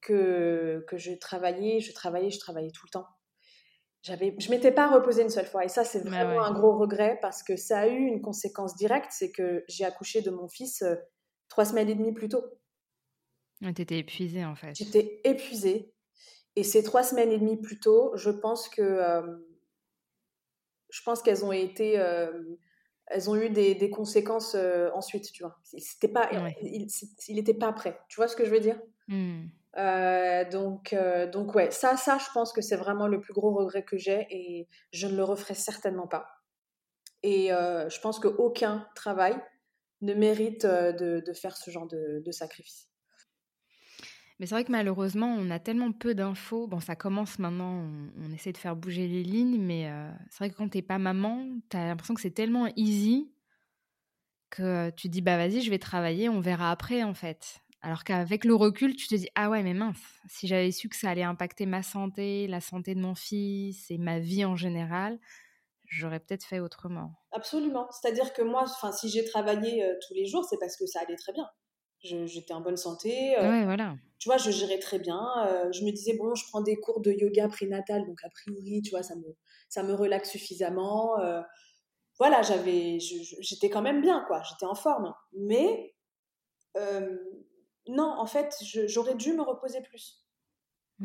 que, que je travaillais, je travaillais, je travaillais tout le temps. J'avais, je m'étais pas reposée une seule fois. Et ça, c'est vraiment un gros regret parce que ça a eu une conséquence directe, c'est que j'ai accouché de mon fils trois semaines et demie plus tôt. Tu étais épuisée, en fait. J'étais épuisée. Et ces trois semaines et demie plus tôt, je pense que je pense qu'elles ont été elles ont eu des, des conséquences ensuite, tu vois. C'était pas, il n'était pas prêt. Tu vois ce que je veux dire? Mmh. donc, donc ouais, ça, ça, je pense que c'est vraiment le plus gros regret que j'ai et je ne le referai certainement pas. Et je pense qu'aucun travail ne mérite de, faire ce genre de, sacrifice. Mais c'est vrai que malheureusement, on a tellement peu d'infos. Bon, ça commence maintenant, on, essaie de faire bouger les lignes, mais euh, c'est vrai que quand t'es pas maman, t'as l'impression que c'est tellement easy que tu dis, bah vas-y, je vais travailler, on verra après en fait. Alors qu'avec le recul, tu te dis, ah ouais, mais mince, si j'avais su que ça allait impacter ma santé, la santé de mon fils et ma vie en général, j'aurais peut-être fait autrement. Absolument. C'est-à-dire que moi, si j'ai travaillé euh, tous les jours, c'est parce que ça allait très bien j'étais en bonne santé. Euh, ouais, voilà. Tu vois, je gérais très bien. Euh, je me disais, bon, je prends des cours de yoga prénatal, donc a priori, tu vois, ça me, ça me relaxe suffisamment. Voilà, j'avais, j'étais quand même bien, quoi. J'étais en forme. Mais non, en fait, j'aurais dû me reposer plus.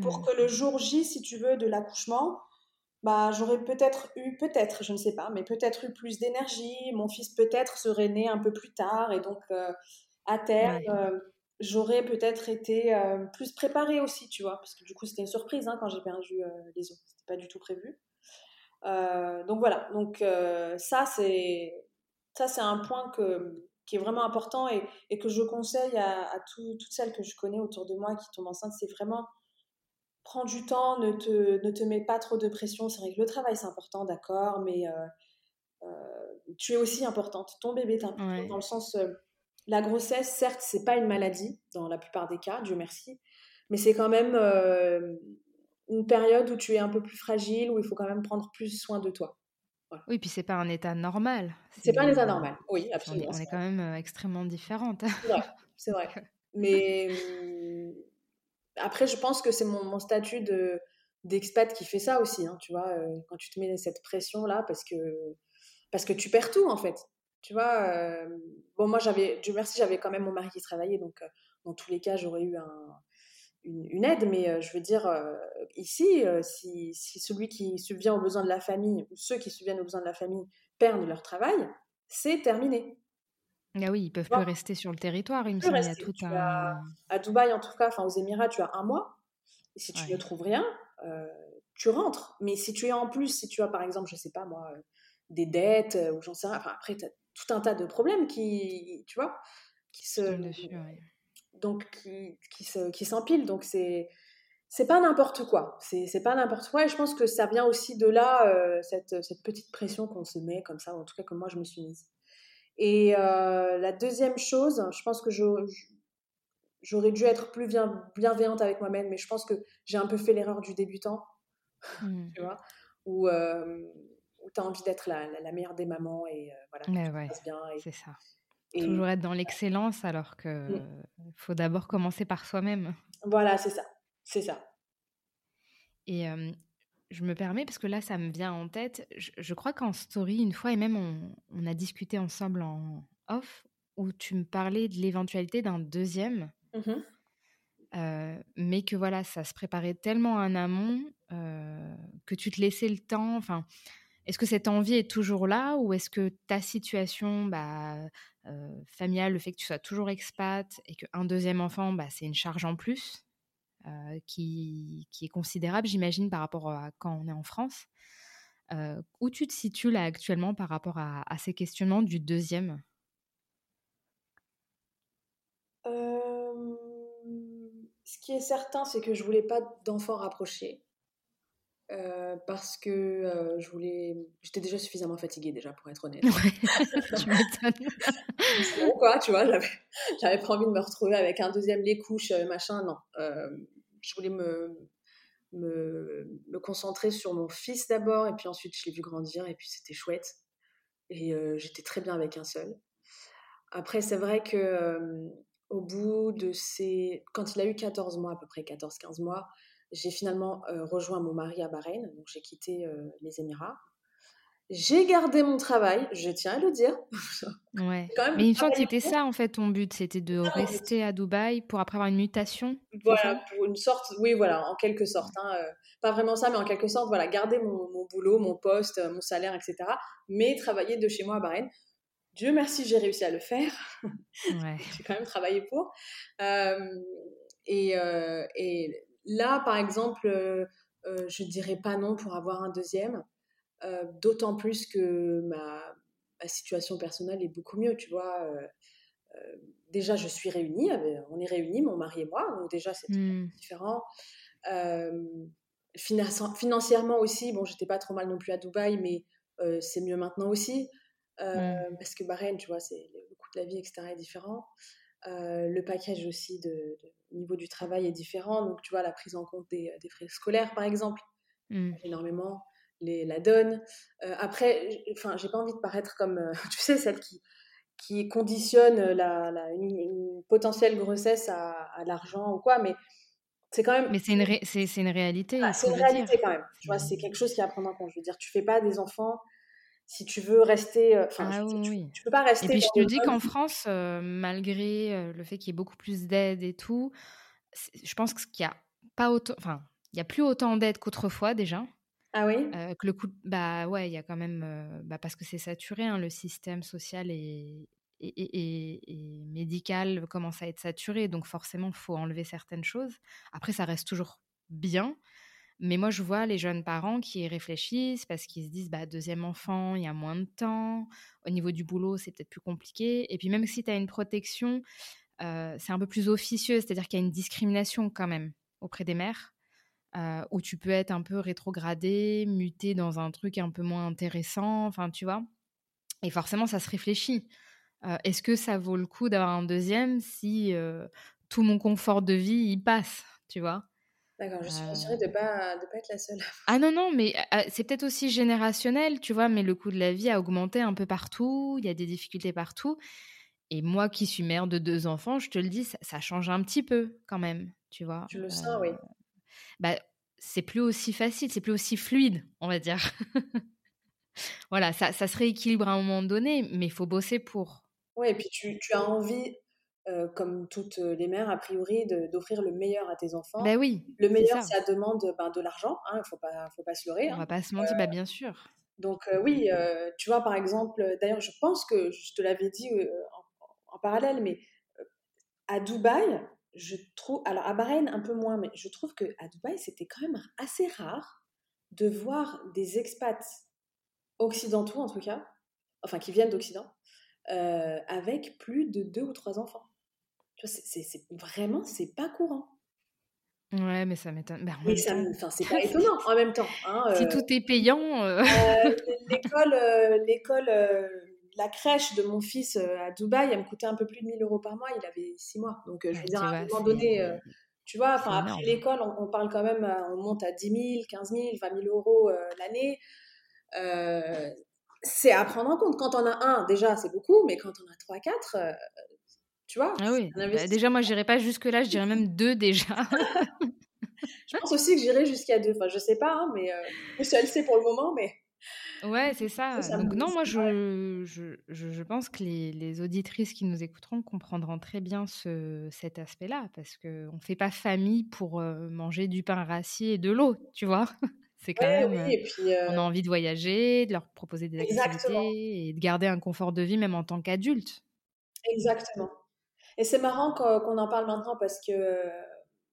Pour mmh. que le jour J, si tu veux, de l'accouchement, bah, j'aurais peut-être eu, peut-être, je ne sais pas, mais peut-être eu plus d'énergie. Mon fils peut-être serait né un peu plus tard et donc à terme, euh, j'aurais peut-être été euh, plus préparée aussi, tu vois, parce que du coup, c'était une surprise hein, quand j'ai perdu euh, les os. C'était pas du tout prévu. donc voilà, donc ça, c'est ça, c'est un point que, qui est vraiment important et, et que je conseille à, toutes celles que je connais autour de moi qui tombent enceintes, c'est vraiment prends du temps, ne te, ne te mets pas trop de pression. C'est vrai que le travail, c'est important, d'accord, mais tu es aussi importante. Ton bébé est important dans le sens la grossesse, certes, c'est pas une maladie dans la plupart des cas, Dieu merci, mais c'est quand même euh, une période où tu es un peu plus fragile, où il faut quand même prendre plus soin de toi. Oui, puis c'est pas un état normal. C'est pas un état normal, oui, absolument. On est, quand même euh, extrêmement différentes. C'est vrai, Mais hum, après, je pense que c'est mon, statut de d'expat qui fait ça aussi, hein, tu vois, euh, quand tu te mets cette pression là, parce que parce que tu perds tout en fait. Tu vois, euh, bon, moi, j'avais, Dieu merci, j'avais quand même mon mari qui travaillait, donc dans tous les cas, j'aurais eu un, une, aide, mais euh, je veux dire, ici, si, si, celui qui subvient aux besoins de la famille, ou ceux qui subviennent aux besoins de la famille, perdent leur travail, c'est terminé. Ah oui, ils peuvent plus rester sur le territoire, il me semble. tout À Dubaï, en tout cas, enfin aux Émirats, tu as un mois. Et si tu ne trouves rien, tu rentres. Mais si tu es en plus, si tu as par exemple, je sais pas moi, des dettes, ou j'en sais rien, enfin après, tu as tout un tas de problèmes qui, tu vois, qui se, donc qui, qui, se, qui s'empilent. Donc c'est c'est pas n'importe quoi. C'est, c'est pas n'importe quoi. Et je pense que ça vient aussi de là, euh, cette, cette, petite pression qu'on se met comme ça, en tout cas que moi je me suis mise. Et euh, la deuxième chose, je pense que je, j'aurais dû être plus bienveillante avec moi-même, mais je pense que j'ai un peu fait l'erreur du débutant, mmh. tu vois, où, euh, où tu as envie d'être la, la, meilleure des mamans et voilà, ouais, bien. C'est ça. Et... Toujours être dans l'excellence alors que mmh. faut d'abord commencer par soi-même. Voilà, c'est ça. C'est ça. Et je me permets, parce que là, ça me vient en tête, je, crois qu'en story, une fois, et même on, on, a discuté ensemble en off, où tu me parlais de l'éventualité d'un deuxième, mmh euh, mais que voilà, ça se préparait tellement en amont euh, que tu te laissais le temps. Enfin, est-ce que cette envie est toujours là ou est-ce que ta situation bah, euh, familiale, le fait que tu sois toujours expat et qu'un deuxième enfant, bah, c'est une charge en plus euh, qui, est considérable, j'imagine, par rapport à quand on est en France euh, Où tu te situes actuellement par rapport à, à ces questionnements du deuxième? Ce qui est certain, c'est que je voulais pas d'enfants rapprochés. Euh, parce que euh, je voulais. J'étais déjà suffisamment fatiguée, déjà, pour être honnête. tu m'étonnes. bon, quoi, tu vois, j'avais, pas envie de me retrouver avec un deuxième lait couche, euh, machin, non. je voulais me, me, me, concentrer sur mon fils d'abord, et puis ensuite, je l'ai vu grandir, et puis c'était chouette. Et j'étais très bien avec un seul. Après, c'est vrai que au bout de ces... Quand il a eu 14 mois, à peu près 14-15 mois, j'ai finalement rejoint mon mari à Bahreïn. Donc, j'ai quitté les Émirats. J'ai gardé mon travail, je tiens à le dire. Ouais. Mais me semble que c'était ça, en fait, ton but. C'était de rester à Dubaï pour après avoir une mutation. Voilà, pour une sorte, oui, voilà, en quelque sorte. Hein, pas vraiment ça, mais en quelque sorte, voilà, garder mon, mon boulot, mon poste, mon salaire, etc. Mais travailler de chez moi à Bahreïn. Dieu merci, j'ai réussi à le faire. Ouais. j'ai quand même travaillé pour. et, et, là, par exemple, je dirais pas non pour avoir un deuxième. D'autant plus que ma, ma, situation personnelle est beaucoup mieux, tu vois. déjà, je suis réunie, on est réunis, mon mari et moi, donc déjà, c'est mmh. différent. financièrement aussi, bon, j'étais pas trop mal non plus à Dubaï, mais c'est mieux maintenant aussi. Mmh. Parce que Bahreïn, tu vois, c'est le coût de la vie, etc., est différent. Le package aussi de, niveau du travail est différent. Donc, tu vois, la prise en compte des, des frais scolaires, par exemple, mmh. énormément les, la donne. après, enfin, j'ai pas envie de paraître comme, tu sais, celle qui, qui conditionne la, la une, potentielle grossesse à, à l'argent ou quoi, mais c'est quand même. Mais c'est une, c'est une réalité. Ah, c'est une réalité quand même. Tu vois, c'est quelque chose qui est à prendre en compte. Je veux dire, tu fais pas des enfants si tu veux rester. Enfin, ah, oui, tu, peux pas rester. Et puis je te dis qu'en France, malgré le fait qu'il y ait beaucoup plus d'aide et tout, je pense qu'il y a pas autant. Enfin, il y a plus autant d'aide qu'autrefois déjà. Ah oui? Que le coup Bah ouais, il y a quand même... bah parce que c'est saturé, hein, le système social et, et, et, médical commence à être saturé, donc forcément, il faut enlever certaines choses. Après, ça reste toujours bien, mais moi, je vois les jeunes parents qui réfléchissent parce qu'ils se disent, bah, deuxième enfant, il y a moins de temps. Au niveau du boulot, c'est peut-être plus compliqué. Et puis même si tu as une protection, c'est un peu plus officieux, c'est-à-dire qu'il y a une discrimination quand même auprès des mères. Où tu peux être un peu rétrogradé, muté dans un truc un peu moins intéressant, enfin, tu vois. Et forcément, ça se réfléchit. Est-ce que ça vaut le coup d'avoir un deuxième si tout mon confort de vie y passe, tu vois? D'accord, je suis rassurée de ne pas, de pas être la seule. Ah non, non, mais c'est peut-être aussi générationnel, tu vois, mais le coût de la vie a augmenté un peu partout, il y a des difficultés partout. Et moi qui suis mère de deux enfants, je te le dis, ça, ça change un petit peu quand même, tu vois. Je le sens, oui bah, c'est plus aussi facile, c'est plus aussi fluide, on va dire. voilà, ça, ça, se rééquilibre à un moment donné, mais il faut bosser pour. Oui, et puis tu, tu as envie, euh, comme toutes les mères, a priori, d'offrir le meilleur à tes enfants. Ben oui. Le meilleur, ça. demande ben, de l'argent, il hein, ne faut pas, faut pas se leurrer. On hein. va pas se mentir, bah, bien sûr. Donc euh, oui, euh, tu vois, par exemple, d'ailleurs, je pense que je te l'avais dit en, en, parallèle, mais à Dubaï, je trouve, alors à Bahreïn un peu moins, mais je trouve que à Dubaï c'était quand même assez rare de voir des expats occidentaux en tout cas, enfin qui viennent d'Occident, euh, avec plus de deux ou trois enfants. C'est vraiment c'est pas courant. Ouais, mais ça m'étonne. Ben, oui, ça, c'est pas étonnant en même temps. Hein, si euh, tout est payant. Euh... euh l'école, l'école la crèche de mon fils euh, à Dubaï, elle me coûtait un peu plus de 1000 euros par mois. Il avait 6 mois. Donc, euh, je veux dire, à un moment donné, euh, tu vois, après l'école, on, parle quand même, on monte à 10 000, 15 000, 20 000 euros l'année. c'est à prendre en compte. Quand on a un, déjà, c'est beaucoup, mais quand on a 3, 4, tu vois. Ah oui. Bah, déjà, moi, je n'irais pas jusque-là, je dirais même deux déjà. je pense aussi que j'irai jusqu'à deux. Enfin, je sais pas, hein, mais euh, seul sait pour le moment, mais. Ouais, c'est ça. Donc non, moi, je, je, je, pense que les, les, auditrices qui nous écouteront comprendront très bien ce, cet aspect-là, parce qu'on ne fait pas famille pour manger du pain rassis et de l'eau, tu vois? C'est quand même... On a envie de voyager, de leur proposer des activités et de garder un confort de vie même en tant qu'adulte. Exactement. Et c'est marrant qu'on en parle maintenant parce que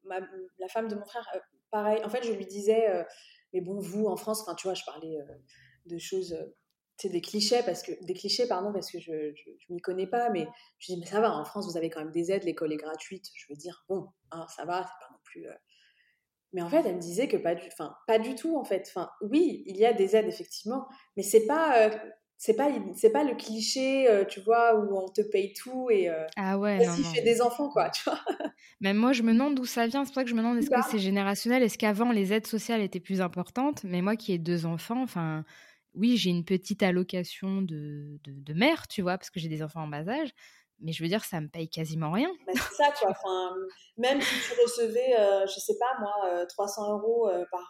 la femme de mon frère, pareil, en fait, je lui disais mais bon, vous, en France, enfin, tu vois, je parlais euh, de choses, euh, des clichés, parce que, des clichés, pardon, parce que je ne m'y connais pas, mais je dis, mais ça va, en France, vous avez quand même des aides, l'école est gratuite. Je veux dire, bon, hein, ça va, c'est pas non plus. Euh. Mais en fait, elle me disait que pas du, enfin, pas du tout, en fait. Enfin, oui, il y a des aides, effectivement, mais c'est pas c'est pas c'est pas le cliché euh, tu vois où on te paye tout et euh, ah ouais non, fait des enfants quoi tu vois même moi je me demande d'où ça vient c'est pour ça que je me demande est-ce que c'est générationnel? Est-ce qu'avant les aides sociales étaient plus importantes? Mais moi qui ai deux enfants enfin oui, j'ai une petite allocation de, de, mère, tu vois, parce que j'ai des enfants en bas âge. Mais je veux dire, ça me paye quasiment rien. Bah, c'est ça, quoi. Enfin, même si tu recevais, je je sais pas moi, 300 euros par,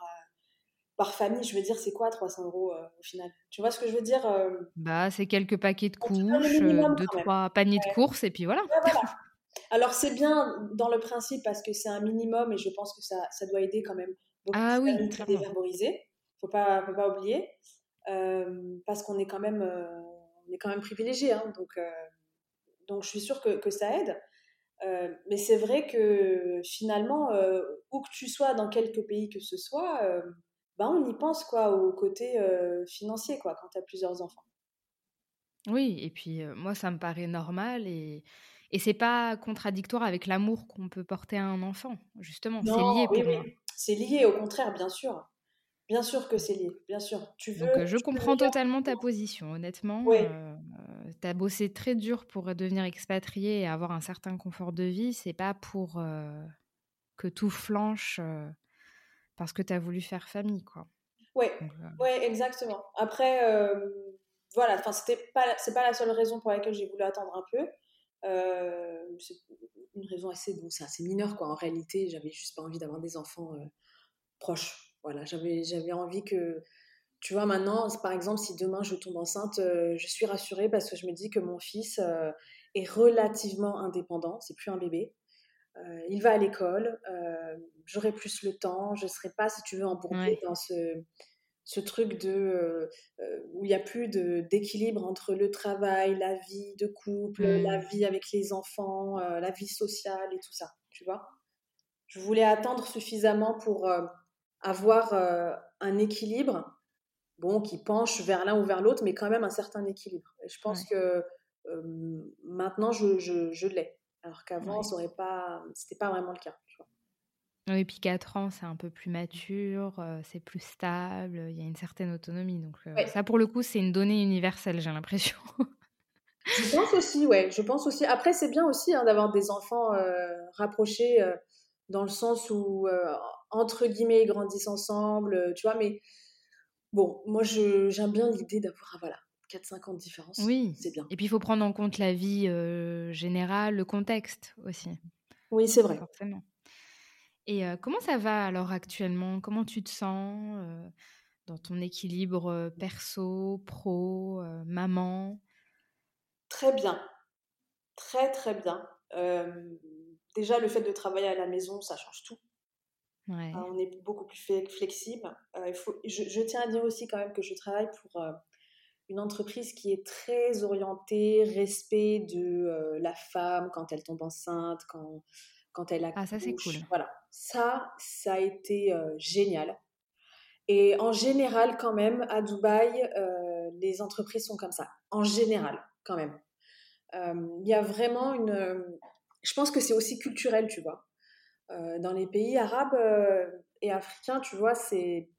par famille, je veux dire, c'est quoi 300 euros au final? Tu vois ce que je veux dire Bah, c'est quelques paquets de couches, deux, trois paniers de courses, et puis voilà. voilà. Alors, c'est bien dans le principe parce que c'est un minimum et je pense que ça, ça doit aider quand même beaucoup ah, oui, défavorisés. Faut pas, faut pas oublier. Euh, parce qu'on est quand même, euh, on est quand même privilégié. Hein, donc, euh, donc, je suis sûre que, que ça aide. mais c'est vrai que finalement, où que tu sois, dans quelque pays que ce soit, ben on y pense quoi, au côté financier quoi, quand tu as plusieurs enfants. Oui, et puis moi, ça me paraît normal et et c'est pas contradictoire avec l'amour qu'on peut porter à un enfant, justement. C'est lié pour moi. C'est lié, au contraire, bien sûr. Bien sûr que c'est lié, bien sûr. Tu veux, Donc, je comprends totalement ta position, honnêtement. Oui. Euh, tu as bossé très dur pour devenir expatrié et avoir un certain confort de vie. C'est pas pour euh, que tout flanche euh, parce que tu as voulu faire famille, quoi. Oui, ouais, exactement. Après, voilà, enfin, c'était pas, c'est pas la seule raison pour laquelle j'ai voulu attendre un peu. Euh, c'est une raison assez, bon, c'est assez mineur quoi. En réalité, j'avais juste pas envie d'avoir des enfants euh, proches. Voilà, j'avais, j'avais envie que, tu vois, maintenant, par exemple, si demain je tombe enceinte, euh, je suis rassurée parce que je me dis que mon fils est relativement indépendant. C'est plus un bébé. Il va à l'école. j'aurai plus le temps. Je serai pas, si tu veux, embourbée dans ce ce truc de euh, euh, où il n'y a plus d'équilibre entre le travail, la vie de couple, la mmh. vie avec les enfants, euh, la vie sociale et tout ça, tu vois. Je voulais attendre suffisamment pour avoir un équilibre, bon, qui penche vers l'un ou vers l'autre, mais quand même un certain équilibre. Et je pense que maintenant, je, je, l'ai. Alors qu'avant, ce n'était pas, pas vraiment le cas. Oui, puis 4 ans, c'est un peu plus mature, c'est plus stable, il y a une certaine autonomie. Donc ça, pour le coup, c'est une donnée universelle, j'ai l'impression. je pense aussi, ouais. Je pense aussi. Après, c'est bien aussi hein, d'avoir des enfants rapprochés dans le sens où, entre guillemets, ils grandissent ensemble, tu vois. Mais bon, moi, j'aime bien l'idée d'avoir, voilà, 4-5 ans de différence. Oui, c'est bien. Et puis, il faut prendre en compte la vie générale, le contexte aussi. Oui, c'est vrai. Forcément. Et comment ça va alors actuellement? Comment tu te sens dans ton équilibre perso, pro, maman? Très bien. Très, très bien. déjà, le fait de travailler à la maison, ça change tout. on est beaucoup plus flexible. il faut, je, tiens à dire aussi quand même que je travaille pour une entreprise qui est très orientée respect de la femme quand elle tombe enceinte, quand quand elle a Ah, ça c'est cool. Voilà, ça, ça a été euh, génial. Et en général, quand même, à Dubaï, euh, les entreprises sont comme ça. En général, quand même. Euh, il y a vraiment une. Je pense que c'est aussi culturel, tu vois. dans les pays arabes et africains, tu vois, c'est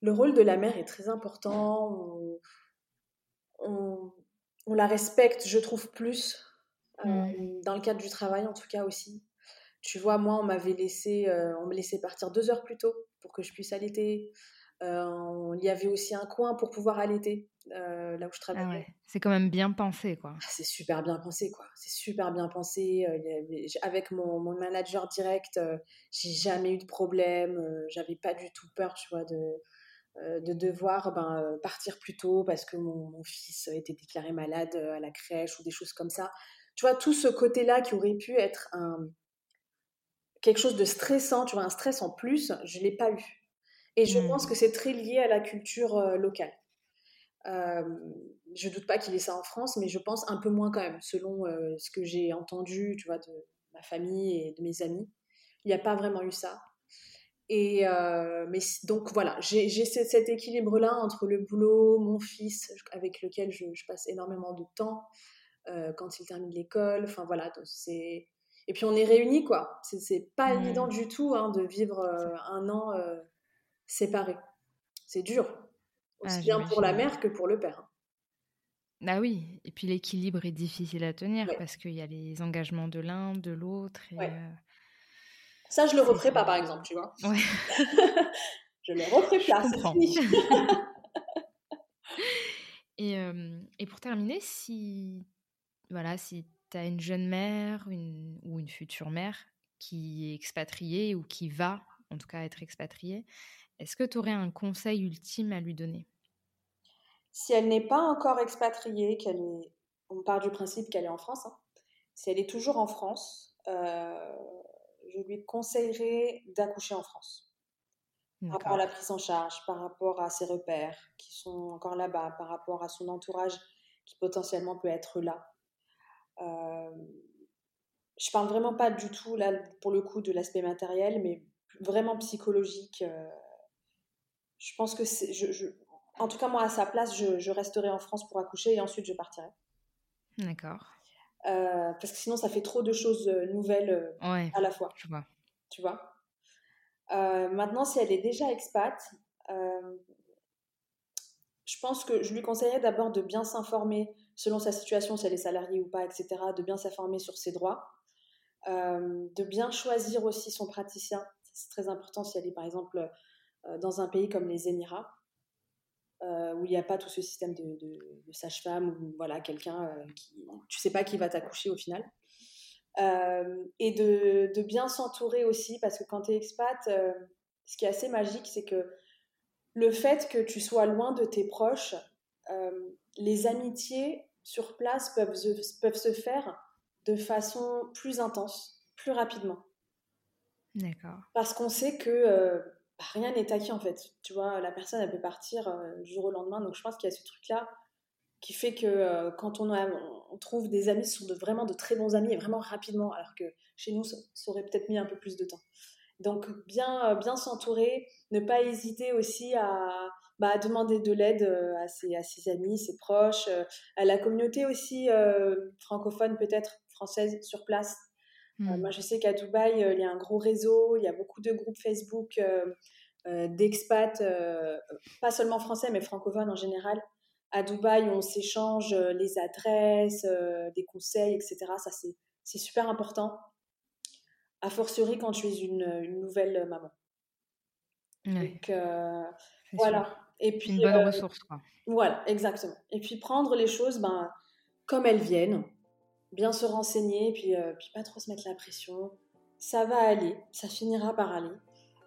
le rôle de la mère est très important. On, on, la respecte, je trouve, plus. Mmh. Dans le cadre du travail, en tout cas aussi. Tu vois, moi, on m'avait laissé, euh, on me laissait partir deux heures plus tôt pour que je puisse allaiter. Euh, il y avait aussi un coin pour pouvoir allaiter euh, là où je ah travaillais. C'est quand même bien pensé, quoi. Ah, c'est super bien pensé, quoi. C'est super bien pensé. avec mon, mon, manager direct, j'ai jamais eu de problème. J'avais pas du tout peur, tu vois, de, de devoir ben, partir plus tôt parce que mon, mon, fils était déclaré malade à la crèche ou des choses comme ça. Tu vois, tout ce côté-là qui aurait pu être un, quelque chose de stressant, tu vois, un stress en plus, je ne l'ai pas eu. Et je pense mmh. que c'est très lié à la culture euh, locale. Euh, je doute pas qu'il ait ça en France, mais je pense un peu moins quand même, selon euh, ce que j'ai entendu, tu vois, de ma famille et de mes amis. Il n'y a pas vraiment eu ça. Et euh, mais donc voilà, j'ai cet équilibre-là entre le boulot, mon fils, avec lequel je, je passe énormément de temps quand il termine l'école. Enfin voilà, c'est et puis on est réunis, quoi. C'est pas évident du tout hein, de vivre euh, un an euh, séparés. C'est dur. Ah, Aussi bien pour la mère que pour le père. Hein. Ah oui, et puis l'équilibre est difficile à tenir parce qu'il y a les engagements de l'un, de l'autre. Euh, Ça, je le referai pas, par exemple, tu vois. je le referai pas. Et, et pour terminer, si, voilà, si tu as une jeune mère une, ou une future mère qui est expatriée ou qui va en tout cas être expatriée, est-ce que tu aurais un conseil ultime à lui donner? Si elle n'est pas encore expatriée, qu'elle est, on part du principe qu'elle est en France, hein, si elle est toujours en France, euh, je lui conseillerais d'accoucher en France. Par rapport à la prise en charge, par rapport à ses repères qui sont encore là-bas, par rapport à son entourage qui potentiellement peut être là. Euh, je parle vraiment pas du tout, là, pour le coup, de l'aspect matériel, mais vraiment psychologique. Euh, je pense que c'est. Je, en tout cas, moi, à sa place, je, je, resterai en France pour accoucher et ensuite je partirai. D'accord. Euh, parce que sinon, ça fait trop de choses euh, nouvelles à la fois. Je vois. Tu vois? Maintenant, si elle est déjà expat, je pense que je lui conseillerais d'abord de bien s'informer selon sa situation, si elle est salariée ou pas, etc., de bien s'informer sur ses droits, de bien choisir aussi son praticien c'est très important si elle est par exemple euh, dans un pays comme les Émirats, euh, où il n'y a pas tout ce système de, sage-femme ou voilà quelqu'un euh, qui tu sais pas qui va t'accoucher au final. et de, bien s'entourer aussi parce que quand tu es expat, ce qui est assez magique, c'est que le fait que tu sois loin de tes proches, les amitiés sur place peuvent peuvent se faire de façon plus intense, plus rapidement. D'accord. Parce qu'on sait que euh, bah, rien n'est acquis en fait. Tu vois, la personne, elle peut partir euh, du jour au lendemain. Donc je pense qu'il y a ce truc-là qui fait que euh, quand on, trouve des amis, ce sont de, vraiment de très bons amis et vraiment rapidement, alors que chez nous, ça, aurait peut-être mis un peu plus de temps. Donc bien, bien s'entourer, ne pas hésiter aussi à, bah, demander de l'aide à ses, à ses amis, ses proches, à la communauté aussi francophone peut-être, française sur place euh, mmh. moi, je sais qu'à Dubaï, euh, il y a un gros réseau, il y a beaucoup de groupes Facebook euh, d'expats, pas seulement français, mais francophones en général. À Dubaï, on s'échange les adresses, des conseils, etc. Ça, c'est super important. A fortiori quand tu es une, une nouvelle maman. Donc, voilà. Et puis, une bonne ressource, quoi. Voilà, exactement. Et puis prendre les choses ben, comme elles viennent bien se renseigner, puis, euh, puis pas trop se mettre la pression. Ça va aller, ça finira par aller.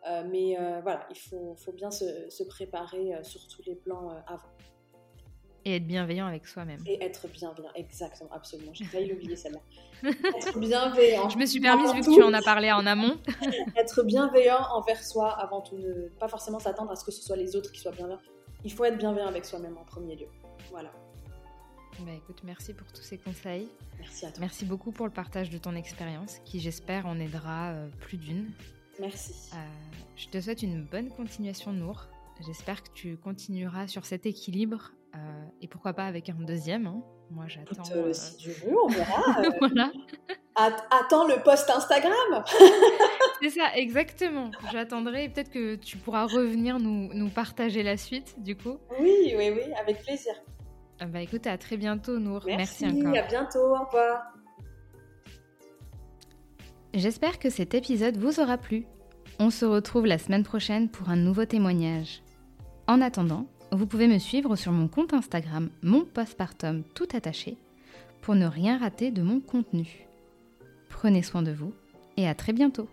Euh, mais euh, voilà, il faut, faut bien se, se préparer sur tous les plans avant. Et être bienveillant avec soi-même. Et être bienveillant, exactement, absolument. J'ai failli l'oublier celle-là. être bienveillant. Je me suis permise vu que tu en as parlé en amont. être bienveillant envers soi avant tout, ne pas forcément s'attendre à ce que ce soit les autres qui soient bienveillants. Il faut être bienveillant avec soi-même en premier lieu. Voilà. Bah, écoute, merci pour tous ces conseils. Merci à toi. Merci beaucoup pour le partage de ton expérience, qui j'espère en aidera euh, plus d'une. Merci. Euh, je te souhaite une bonne continuation, Nour. J'espère que tu continueras sur cet équilibre euh, et pourquoi pas avec un deuxième. Hein. Moi, j'attends. si tu veux, on verra. voilà. attends le post Instagram. C'est ça, exactement. J'attendrai. Peut-être que tu pourras revenir nous, nous partager la suite, du coup. Oui, oui, oui, avec plaisir. Ah bah écoute, à très bientôt Nour. Merci, Merci encore. À bientôt, au revoir. J'espère que cet épisode vous aura plu. On se retrouve la semaine prochaine pour un nouveau témoignage. En attendant, vous pouvez me suivre sur mon compte Instagram, mon postpartum tout attaché, pour ne rien rater de mon contenu. Prenez soin de vous et à très bientôt.